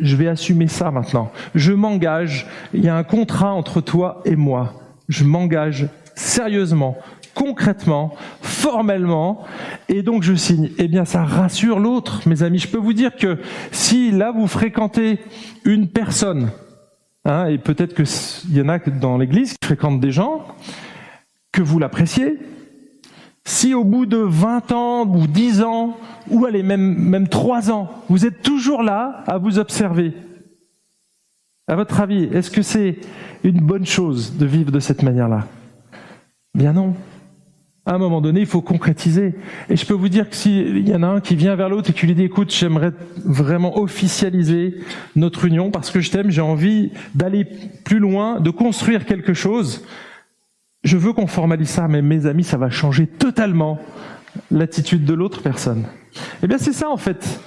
je vais assumer ça maintenant. Je m'engage. Il y a un contrat entre toi et moi. Je m'engage sérieusement, concrètement, formellement, et donc je signe. Eh bien, ça rassure l'autre, mes amis. Je peux vous dire que si là vous fréquentez une personne Hein, et peut-être qu'il y en a dans l'Église qui fréquentent des gens, que vous l'appréciez. Si au bout de 20 ans ou 10 ans, ou allez, même, même 3 ans, vous êtes toujours là à vous observer, à votre avis, est-ce que c'est une bonne chose de vivre de cette manière-là? Bien non. À un moment donné, il faut concrétiser. Et je peux vous dire que s'il y en a un qui vient vers l'autre et qui lui dit, écoute, j'aimerais vraiment officialiser notre union parce que je t'aime, j'ai envie d'aller plus loin, de construire quelque chose. Je veux qu'on formalise ça, mais mes amis, ça va changer totalement l'attitude de l'autre personne. Eh bien, c'est ça, en fait.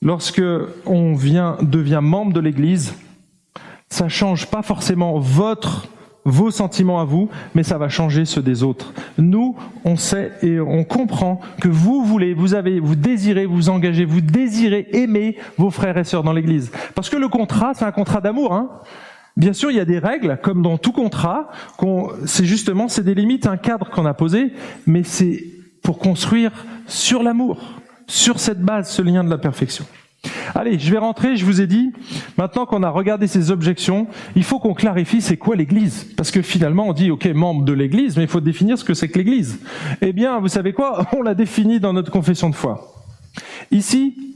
Lorsque on vient, devient membre de l'église, ça change pas forcément votre vos sentiments à vous, mais ça va changer ceux des autres. Nous, on sait et on comprend que vous voulez, vous avez, vous désirez vous engager, vous désirez aimer vos frères et sœurs dans l'Église. Parce que le contrat, c'est un contrat d'amour. Hein Bien sûr, il y a des règles, comme dans tout contrat. C'est justement, c'est des limites, un cadre qu'on a posé, mais c'est pour construire sur l'amour, sur cette base, ce lien de la perfection. Allez, je vais rentrer, je vous ai dit, maintenant qu'on a regardé ces objections, il faut qu'on clarifie c'est quoi l'Église. Parce que finalement, on dit, ok, membre de l'Église, mais il faut définir ce que c'est que l'Église. Eh bien, vous savez quoi? *laughs* On l'a défini dans notre confession de foi. Ici,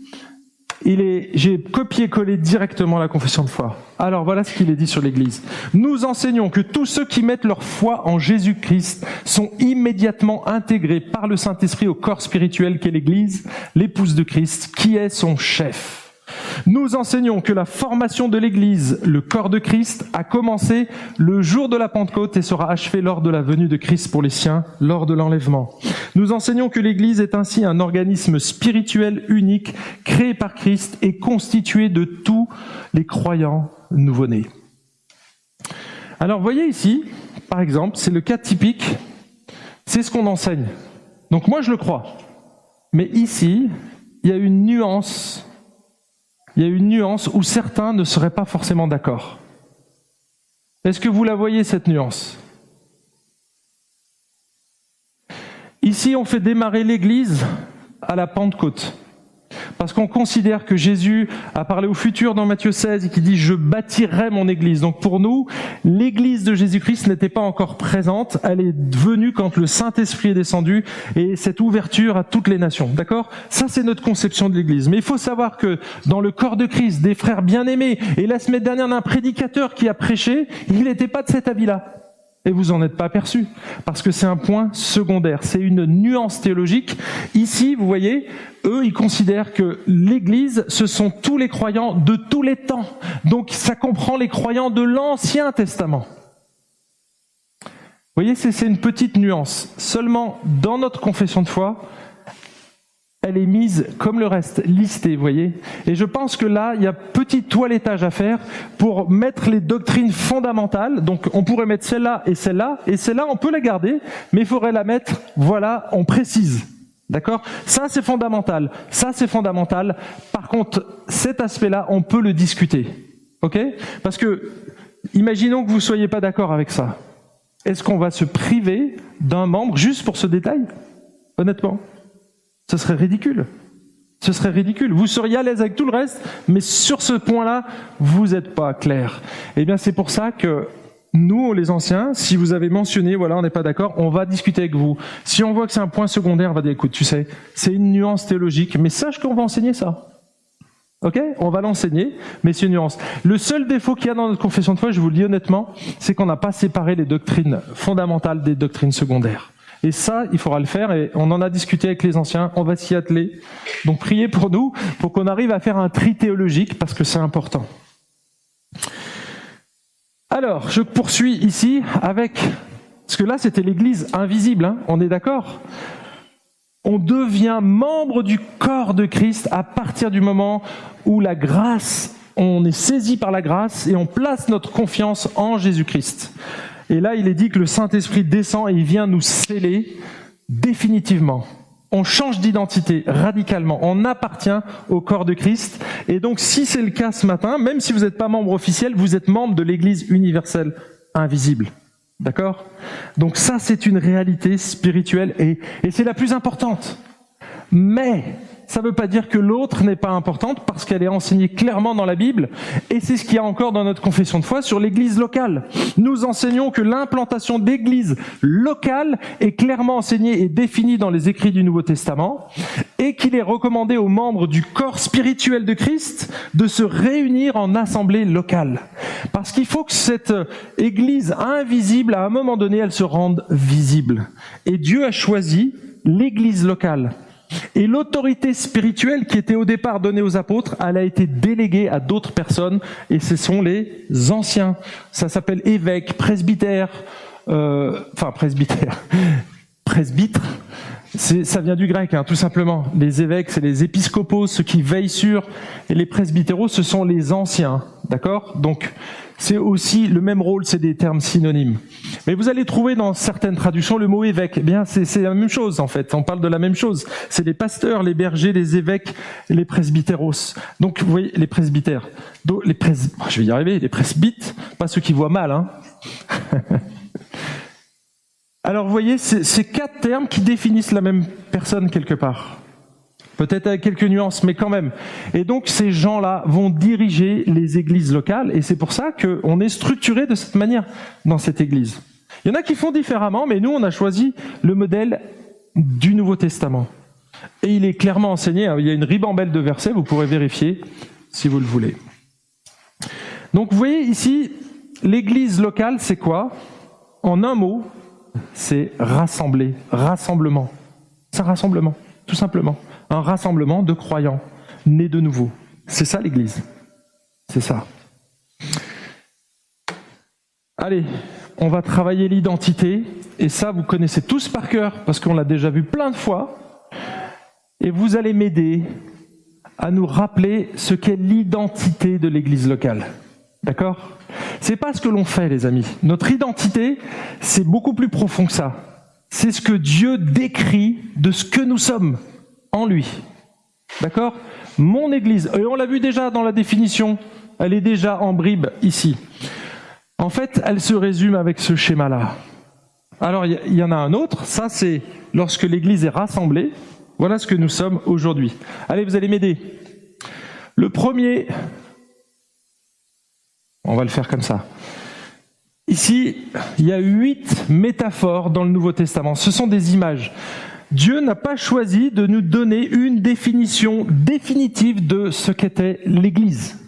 il est, j'ai copié-collé directement la confession de foi. Alors voilà ce qu'il est dit sur l'Église. Nous enseignons que tous ceux qui mettent leur foi en Jésus-Christ sont immédiatement intégrés par le Saint-Esprit au corps spirituel qu'est l'Église, l'épouse de Christ, qui est son chef. Nous enseignons que la formation de l'Église, le corps de Christ, a commencé le jour de la Pentecôte et sera achevée lors de la venue de Christ pour les siens, lors de l'enlèvement. Nous enseignons que l'Église est ainsi un organisme spirituel unique, créé par Christ et constitué de tous les croyants nouveau-nés. Alors voyez ici, par exemple, c'est le cas typique, c'est ce qu'on enseigne. Donc moi je le crois. Mais ici, il y a une nuance il y a une nuance où certains ne seraient pas forcément d'accord. Est-ce que vous la voyez, cette nuance? Ici, on fait démarrer l'Église à la Pentecôte. Parce qu'on considère que Jésus a parlé au futur dans Matthieu 16 et qui dit je bâtirai mon église. Donc pour nous, l'église de Jésus-Christ n'était pas encore présente, elle est venue quand le Saint-Esprit est descendu et cette ouverture à toutes les nations. D'accord? Ça c'est notre conception de l'église. Mais il faut savoir que dans le corps de Christ, des frères bien-aimés, et la semaine dernière un prédicateur qui a prêché, il n'était pas de cet avis-là et vous en êtes pas aperçu parce que c'est un point secondaire, c'est une nuance théologique. Ici, vous voyez, eux, ils considèrent que l'Église, ce sont tous les croyants de tous les temps. Donc ça comprend les croyants de l'Ancien Testament. Vous voyez, c'est une petite nuance. Seulement, dans notre confession de foi, elle est mise comme le reste, listée, vous voyez. Et je pense que là, il y a petit toilettage à faire pour mettre les doctrines fondamentales. Donc, on pourrait mettre celle-là et celle-là, et celle-là, on peut la garder, mais il faudrait la mettre, voilà, on précise. D'accord? Ça, c'est fondamental. Ça, c'est fondamental. Par contre, cet aspect-là, on peut le discuter. OK? Parce que, imaginons que vous ne soyez pas d'accord avec ça. Est-ce qu'on va se priver d'un membre juste pour ce détail? Honnêtement? Ce serait ridicule. Ce serait ridicule. Vous seriez à l'aise avec tout le reste, mais sur ce point-là, vous n'êtes pas clair. Eh bien, c'est pour ça que nous, les anciens, si vous avez mentionné, voilà, on n'est pas d'accord, on va discuter avec vous. Si on voit que c'est un point secondaire, on va dire, écoute, tu sais, c'est une nuance théologique, mais sache qu'on va enseigner ça. Ok? On va l'enseigner, mais c'est une nuance. Le seul défaut qu'il y a dans notre confession de foi, je vous le dis honnêtement, c'est qu'on n'a pas séparé les doctrines fondamentales des doctrines secondaires. Et ça, il faudra le faire, et on en a discuté avec les anciens, on va s'y atteler. Donc priez pour nous, pour qu'on arrive à faire un tri théologique, parce que c'est important. Alors, je poursuis ici avec, parce que là c'était l'Église invisible, hein, on est d'accord? On devient membre du corps de Christ à partir du moment où la grâce, on est saisi par la grâce et on place notre confiance en Jésus-Christ. Et là, il est dit que le Saint-Esprit descend et il vient nous sceller définitivement. On change d'identité radicalement. On appartient au corps de Christ. Et donc, si c'est le cas ce matin, même si vous n'êtes pas membre officiel, vous êtes membre de l'Église universelle invisible. D'accord? Donc ça, c'est une réalité spirituelle et, et c'est la plus importante. Mais ça ne veut pas dire que l'autre n'est pas importante parce qu'elle est enseignée clairement dans la Bible. Et c'est ce qu'il y a encore dans notre confession de foi sur l'église locale. Nous enseignons que l'implantation d'églises locales est clairement enseignée et définie dans les écrits du Nouveau Testament et qu'il est recommandé aux membres du corps spirituel de Christ de se réunir en assemblée locale. Parce qu'il faut que cette église invisible, à un moment donné, elle se rende visible. Et Dieu a choisi l'église locale et l'autorité spirituelle qui était au départ donnée aux apôtres, elle a été déléguée à d'autres personnes, et ce sont les anciens. Ça s'appelle évêque, presbytère, euh, enfin presbytère, *laughs* presbytre. Ça vient du grec, hein, tout simplement. Les évêques, c'est les épiscopos, ceux qui veillent sur, et les presbytéros, ce sont les anciens, d'accord? Donc, c'est aussi le même rôle, c'est des termes synonymes. Mais vous allez trouver dans certaines traductions le mot évêque. Eh bien, c'est la même chose en fait. On parle de la même chose. C'est les pasteurs, les bergers, les évêques, les presbytéros. Donc, vous voyez, les presbytères. Les pres... Je vais y arriver. Les presbytes, pas ceux qui voient mal. Hein. *laughs* Alors, vous voyez, c'est quatre termes qui définissent la même personne quelque part. Peut-être avec quelques nuances, mais quand même. Et donc ces gens-là vont diriger les églises locales, et c'est pour ça qu'on est structuré de cette manière dans cette église. Il y en a qui font différemment, mais nous, on a choisi le modèle du Nouveau Testament. Et il est clairement enseigné, hein. il y a une ribambelle de versets, vous pourrez vérifier si vous le voulez. Donc vous voyez ici, l'église locale, c'est quoi? En un mot, c'est rassembler, rassemblement. C'est un rassemblement, tout simplement un rassemblement de croyants nés de nouveau. C'est ça l'Église. C'est ça. Allez, on va travailler l'identité. Et ça, vous connaissez tous par cœur, parce qu'on l'a déjà vu plein de fois. Et vous allez m'aider à nous rappeler ce qu'est l'identité de l'Église locale. D'accord? C'est pas ce que l'on fait, les amis. Notre identité, c'est beaucoup plus profond que ça. C'est ce que Dieu décrit de ce que nous sommes en lui. D'accord? Mon Église, et on l'a vu déjà dans la définition, elle est déjà en bribe ici. En fait, elle se résume avec ce schéma-là. Alors, il y, en a un autre, ça c'est lorsque l'Église est rassemblée. Voilà ce que nous sommes aujourd'hui. Allez, vous allez m'aider. Le premier, on va le faire comme ça. Ici, il y a huit métaphores dans le Nouveau Testament. Ce sont des images. Dieu n'a pas choisi de nous donner une définition définitive de ce qu'était l'Église.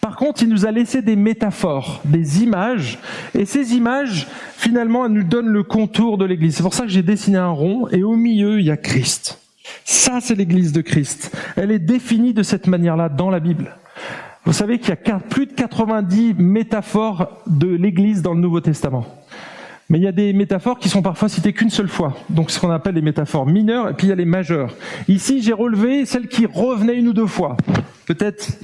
Par contre, il nous a laissé des métaphores, des images, et ces images, finalement, elles nous donnent le contour de l'Église. C'est pour ça que j'ai dessiné un rond, et au milieu, il y a Christ. Ça, c'est l'Église de Christ. Elle est définie de cette manière-là dans la Bible. Vous savez qu'il y a plus de 90 métaphores de l'Église dans le Nouveau Testament. Mais il y a des métaphores qui sont parfois citées qu'une seule fois. Donc ce qu'on appelle les métaphores mineures, et puis il y a les majeures. Ici, j'ai relevé celles qui revenaient une ou deux fois. Peut-être,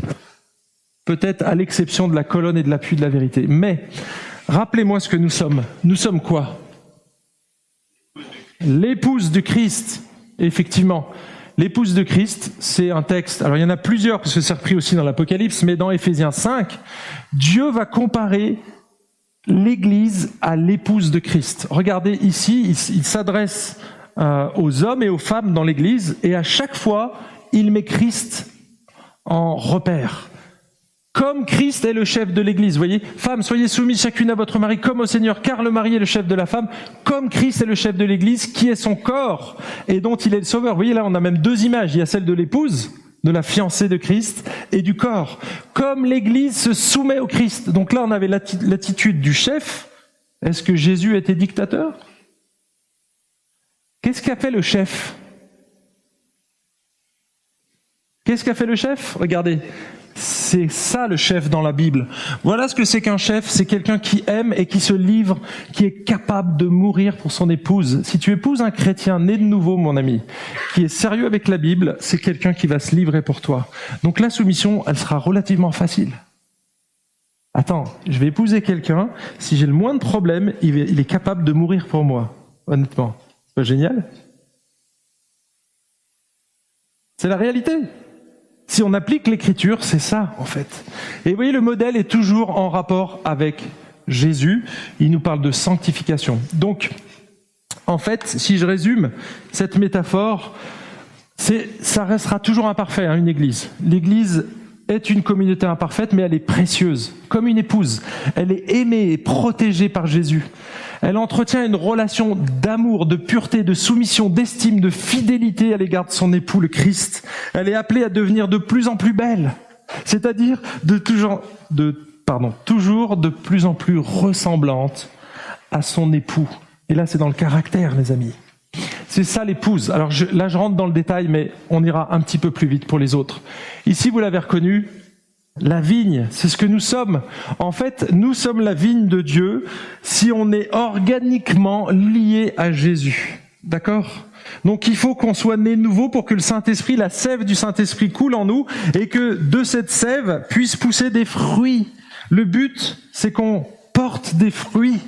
peut-être à l'exception de la colonne et de l'appui de la vérité. Mais, rappelez-moi ce que nous sommes. Nous sommes quoi? L'épouse du Christ. Effectivement. L'épouse de Christ, c'est un texte. Alors il y en a plusieurs, parce que c'est repris aussi dans l'Apocalypse, mais dans Éphésiens 5, Dieu va comparer l'Église à l'épouse de Christ. Regardez ici, il, s'adresse euh, aux hommes et aux femmes dans l'Église, et à chaque fois, il met Christ en repère. Comme Christ est le chef de l'Église, voyez, femmes, soyez soumises chacune à votre mari comme au Seigneur, car le mari est le chef de la femme, comme Christ est le chef de l'Église, qui est son corps et dont il est le sauveur. Vous voyez là, on a même deux images. Il y a celle de l'épouse, de la fiancée de Christ et du corps. Comme l'Église se soumet au Christ. Donc là, on avait l'attitude du chef. Est-ce que Jésus était dictateur? Qu'est-ce qu'a fait le chef? Qu'est-ce qu'a fait le chef? Regardez, c'est ça le chef dans la Bible. Voilà ce que c'est qu'un chef, c'est quelqu'un qui aime et qui se livre, qui est capable de mourir pour son épouse. Si tu épouses un chrétien né de nouveau, mon ami, qui est sérieux avec la Bible, c'est quelqu'un qui va se livrer pour toi. Donc la soumission, elle sera relativement facile. Attends, je vais épouser quelqu'un, si j'ai le moins de problèmes, il est capable de mourir pour moi, honnêtement. C'est génial? C'est la réalité. Si on applique l'écriture, c'est ça en fait. Et vous voyez, le modèle est toujours en rapport avec Jésus. Il nous parle de sanctification. Donc, en fait, si je résume cette métaphore, ça restera toujours imparfait, hein, une église. L'église est une communauté imparfaite, mais elle est précieuse, comme une épouse. Elle est aimée et protégée par Jésus. Elle entretient une relation d'amour, de pureté, de soumission, d'estime, de fidélité à l'égard de son époux, le Christ. Elle est appelée à devenir de plus en plus belle, c'est-à-dire toujours, de, plus en plus ressemblante à son époux. Et là, c'est dans le caractère, les amis. C'est ça l'épouse. Alors là, je rentre dans le détail, mais on ira un petit peu plus vite pour les autres. Ici, vous l'avez reconnu, la vigne, c'est ce que nous sommes. En fait, nous sommes la vigne de Dieu si on est organiquement lié à Jésus. D'accord? Donc il faut qu'on soit né nouveau pour que le Saint-Esprit, la sève du Saint-Esprit coule en nous et que de cette sève puisse pousser des fruits. Le but, c'est qu'on porte des fruits.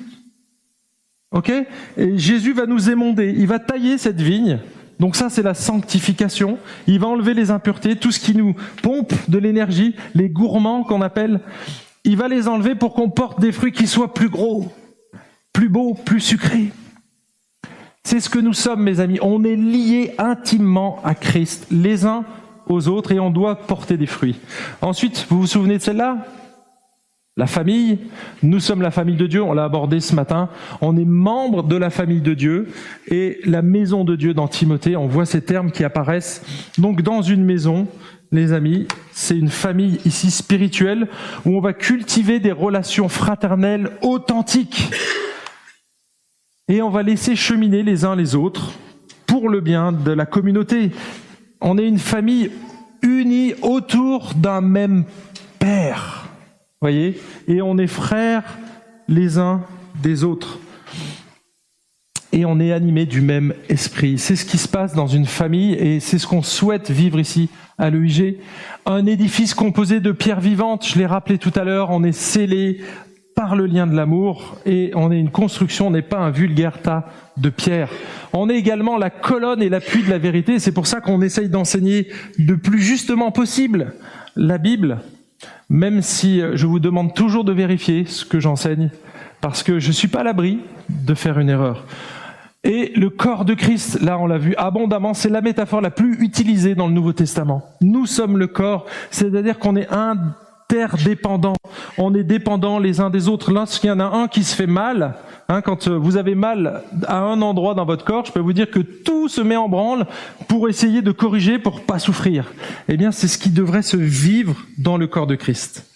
Ok? Et Jésus va nous émonder, il va tailler cette vigne donc ça, c'est la sanctification. Il va enlever les impuretés, tout ce qui nous pompe de l'énergie, les gourmands qu'on appelle. Il va les enlever pour qu'on porte des fruits qui soient plus gros, plus beaux, plus sucrés. C'est ce que nous sommes, mes amis. On est liés intimement à Christ, les uns aux autres, et on doit porter des fruits. Ensuite, vous vous souvenez de celle-là? La famille, nous sommes la famille de Dieu, on l'a abordé ce matin, on est membre de la famille de Dieu et la maison de Dieu dans Timothée, on voit ces termes qui apparaissent. Donc dans une maison, les amis, c'est une famille ici spirituelle où on va cultiver des relations fraternelles authentiques et on va laisser cheminer les uns les autres pour le bien de la communauté. On est une famille unie autour d'un même Père voyez Et on est frères les uns des autres. Et on est animé du même esprit. C'est ce qui se passe dans une famille et c'est ce qu'on souhaite vivre ici à l'EIG. Un édifice composé de pierres vivantes, je l'ai rappelé tout à l'heure, on est scellé par le lien de l'amour et on est une construction, on n'est pas un vulgaire tas de pierres. On est également la colonne et l'appui de la vérité. C'est pour ça qu'on essaye d'enseigner le plus justement possible la Bible même si je vous demande toujours de vérifier ce que j'enseigne, parce que je ne suis pas à l'abri de faire une erreur. Et le corps de Christ, là on l'a vu abondamment, c'est la métaphore la plus utilisée dans le Nouveau Testament. Nous sommes le corps, c'est-à-dire qu'on est interdépendants, on est dépendants les uns des autres. Lorsqu'il y en a un qui se fait mal, Hein, quand euh, vous avez mal à un endroit dans votre corps, je peux vous dire que tout se met en branle pour essayer de corriger, pour pas souffrir. Eh bien, c'est ce qui devrait se vivre dans le corps de Christ.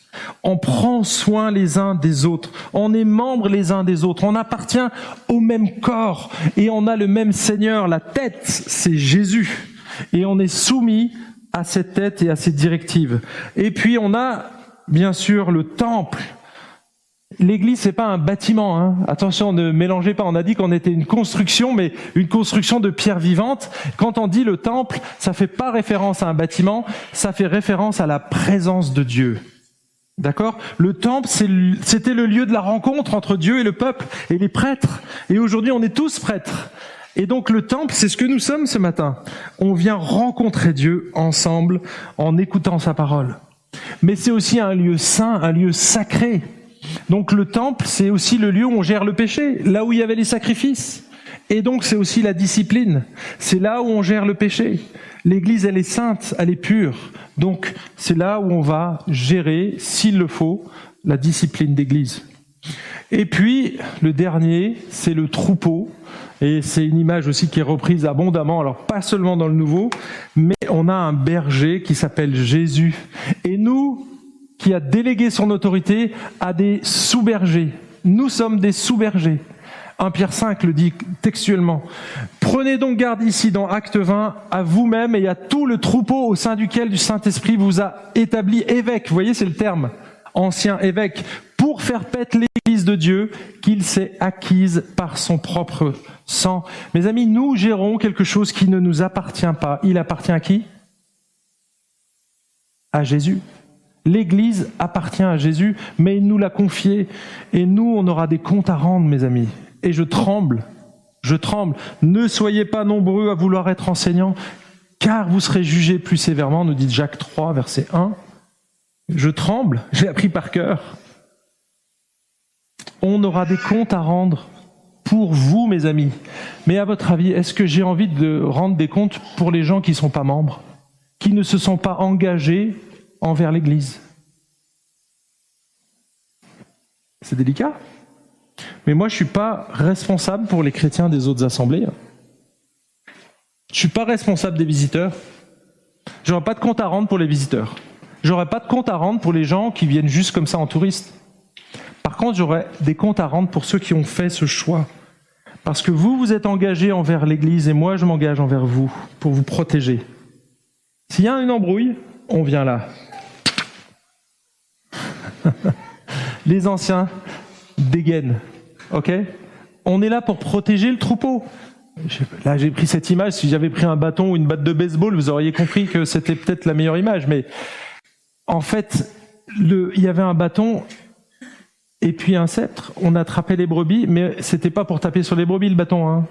On prend soin les uns des autres. On est membres les uns des autres. On appartient au même corps et on a le même Seigneur. La tête, c'est Jésus. Et on est soumis à cette tête et à ses directives. Et puis on a, bien sûr, le temple L'église, c'est pas un bâtiment. Hein. Attention, ne mélangez pas. On a dit qu'on était une construction, mais une construction de pierres vivantes. Quand on dit le temple, ça fait pas référence à un bâtiment, ça fait référence à la présence de Dieu. D'accord? Le temple, c'était le lieu de la rencontre entre Dieu et le peuple et les prêtres. Et aujourd'hui, on est tous prêtres. Et donc le temple, c'est ce que nous sommes ce matin. On vient rencontrer Dieu ensemble en écoutant sa parole. Mais c'est aussi un lieu saint, un lieu sacré. Donc le temple, c'est aussi le lieu où on gère le péché, là où il y avait les sacrifices. Et donc c'est aussi la discipline. C'est là où on gère le péché. L'Église, elle est sainte, elle est pure. Donc c'est là où on va gérer, s'il le faut, la discipline d'Église. Et puis le dernier, c'est le troupeau. Et c'est une image aussi qui est reprise abondamment, alors pas seulement dans le Nouveau, mais on a un berger qui s'appelle Jésus. Et nous, qui a délégué son autorité à des sous-bergers. Nous sommes des sous-bergers. 1 Pierre 5 le dit textuellement. Prenez donc garde ici dans Acte 20 à vous-même et à tout le troupeau au sein duquel du Saint-Esprit vous a établi évêque. Vous voyez, c'est le terme. Ancien évêque. Pour faire paître l'église de Dieu qu'il s'est acquise par son propre sang. Mes amis, nous gérons quelque chose qui ne nous appartient pas. Il appartient à qui? À Jésus. L'Église appartient à Jésus, mais il nous l'a confié. Et nous, on aura des comptes à rendre, mes amis. Et je tremble, je tremble. Ne soyez pas nombreux à vouloir être enseignants, car vous serez jugés plus sévèrement, nous dit Jacques 3, verset 1. Je tremble, *laughs* j'ai appris par cœur. On aura des comptes à rendre pour vous, mes amis. Mais à votre avis, est-ce que j'ai envie de rendre des comptes pour les gens qui ne sont pas membres, qui ne se sont pas engagés envers l'Église C'est délicat. Mais moi, je ne suis pas responsable pour les chrétiens des autres assemblées. Je ne suis pas responsable des visiteurs. J'aurai pas de compte à rendre pour les visiteurs. J'aurai pas de compte à rendre pour les gens qui viennent juste comme ça en touriste. Par contre, j'aurai des comptes à rendre pour ceux qui ont fait ce choix. Parce que vous, vous êtes engagés envers l'Église et moi, je m'engage envers vous pour vous protéger. S'il y a une embrouille, on vient là. Les anciens dégainent. OK? On est là pour protéger le troupeau. Là, j'ai pris cette image. Si j'avais pris un bâton ou une batte de baseball, vous auriez compris que c'était peut-être la meilleure image. Mais en fait, il y avait un bâton et puis un sceptre. On attrapait les brebis, mais c'était pas pour taper sur les brebis le bâton. Hein.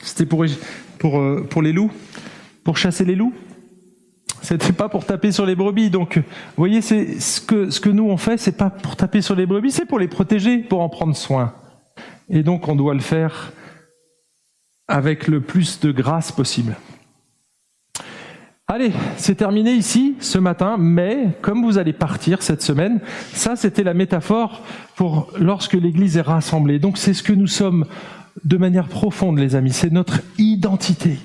C'était pour, euh, pour les loups, pour chasser les loups. C'était pas pour taper sur les brebis. Donc, vous voyez, c'est ce que ce que nous on fait, c'est pas pour taper sur les brebis, c'est pour les protéger, pour en prendre soin. Et donc, on doit le faire avec le plus de grâce possible. Allez, c'est terminé ici ce matin, mais comme vous allez partir cette semaine, ça c'était la métaphore pour lorsque l'Église est rassemblée. Donc c'est ce que nous sommes de manière profonde, les amis, c'est notre identité.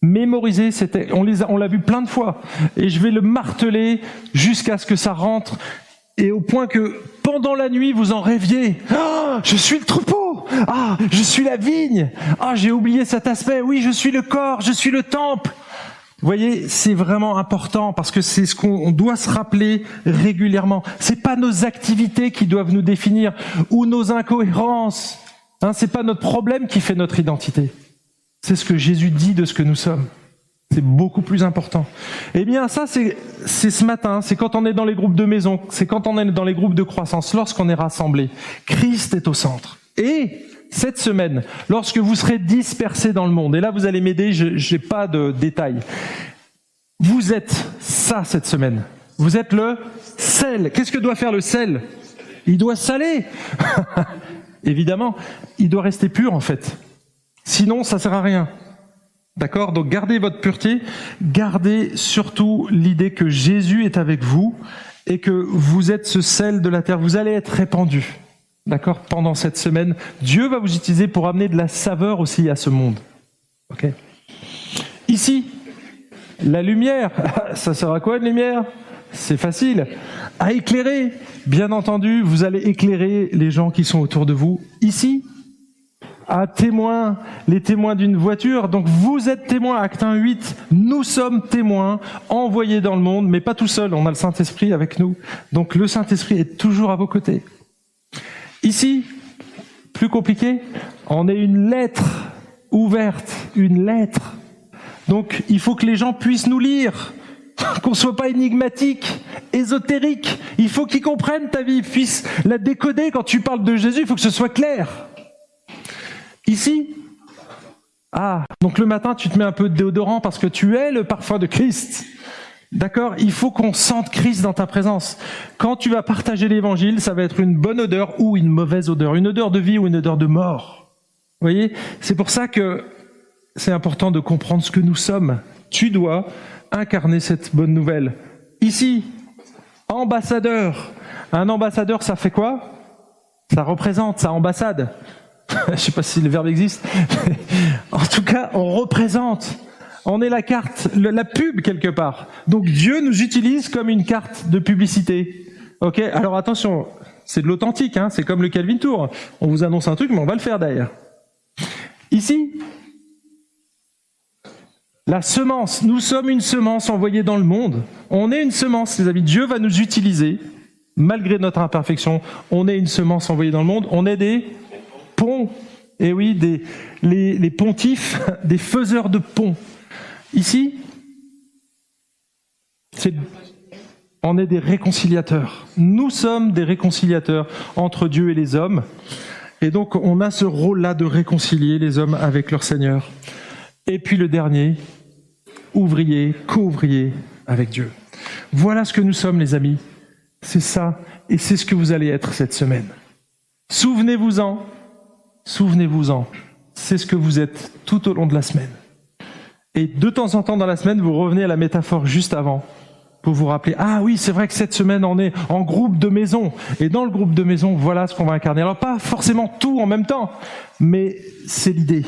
Mémoriser, c'était, on les on l'a vu plein de fois, et je vais le marteler jusqu'à ce que ça rentre, et au point que pendant la nuit vous en rêviez. Ah, je suis le troupeau. Ah, je suis la vigne. Ah, j'ai oublié cet aspect. Oui, je suis le corps. Je suis le temple. Vous voyez, c'est vraiment important parce que c'est ce qu'on doit se rappeler régulièrement. C'est pas nos activités qui doivent nous définir ou nos incohérences. Hein, c'est pas notre problème qui fait notre identité. C'est ce que Jésus dit de ce que nous sommes. C'est beaucoup plus important. Eh bien, ça, c'est, ce matin, c'est quand on est dans les groupes de maison, c'est quand on est dans les groupes de croissance, lorsqu'on est rassemblé. Christ est au centre. Et cette semaine, lorsque vous serez dispersés dans le monde, et là vous allez m'aider, je n'ai pas de détails, vous êtes ça cette semaine. Vous êtes le sel. Qu'est-ce que doit faire le sel? Il doit saler. *laughs* Évidemment, il doit rester pur en fait. Sinon, ça sert à rien. D'accord? Donc gardez votre pureté, gardez surtout l'idée que Jésus est avec vous et que vous êtes ce sel de la terre, vous allez être répandu. D'accord? Pendant cette semaine, Dieu va vous utiliser pour amener de la saveur aussi à ce monde. OK? Ici, la lumière, *laughs* ça sert à quoi une lumière? C'est facile. À éclairer. Bien entendu, vous allez éclairer les gens qui sont autour de vous. Ici, à témoins, les témoins d'une voiture. Donc vous êtes témoins, acte 1, 8. Nous sommes témoins envoyés dans le monde, mais pas tout seul. On a le Saint-Esprit avec nous. Donc le Saint-Esprit est toujours à vos côtés. Ici, plus compliqué, on est une lettre ouverte, une lettre. Donc il faut que les gens puissent nous lire, *laughs* qu'on soit pas énigmatique, ésotérique. Il faut qu'ils comprennent ta vie, puissent la décoder. Quand tu parles de Jésus, il faut que ce soit clair. Ici, ah, donc le matin, tu te mets un peu de déodorant parce que tu es le parfum de Christ. D'accord? Il faut qu'on sente Christ dans ta présence. Quand tu vas partager l'évangile, ça va être une bonne odeur ou une mauvaise odeur, une odeur de vie ou une odeur de mort. Vous voyez? C'est pour ça que c'est important de comprendre ce que nous sommes. Tu dois incarner cette bonne nouvelle. Ici, ambassadeur. Un ambassadeur, ça fait quoi? Ça représente, ça ambassade. *laughs* je ne sais pas si le verbe existe. en tout cas, on représente. On est la carte, la pub quelque part. Donc Dieu nous utilise comme une carte de publicité. Ok Alors attention, c'est de l'authentique, hein c'est comme le Calvin Tour. On vous annonce un truc, mais on va le faire d'ailleurs. Ici, la semence. Nous sommes une semence envoyée dans le monde. On est une semence, les amis. Dieu va nous utiliser, malgré notre imperfection. On est une semence envoyée dans le monde. On est des ponts. Et oui, des, les, pontifs, *laughs* des faiseurs de ponts. Ici, on est des réconciliateurs. Nous sommes des réconciliateurs entre Dieu et les hommes. Et donc, on a ce rôle-là de réconcilier les hommes avec leur Seigneur. Et puis le dernier, ouvrier, co-ouvrier avec Dieu. Voilà ce que nous sommes, les amis. C'est ça, et c'est ce que vous allez être cette semaine. Souvenez-vous-en, Souvenez-vous-en. C'est ce que vous êtes tout au long de la semaine. Et de temps en temps dans la semaine, vous revenez à la métaphore juste avant pour vous rappeler, ah oui, c'est vrai que cette semaine, on est en groupe de maison. Et dans le groupe de maison, voilà ce qu'on va incarner. Alors pas forcément tout en même temps, mais c'est l'idée.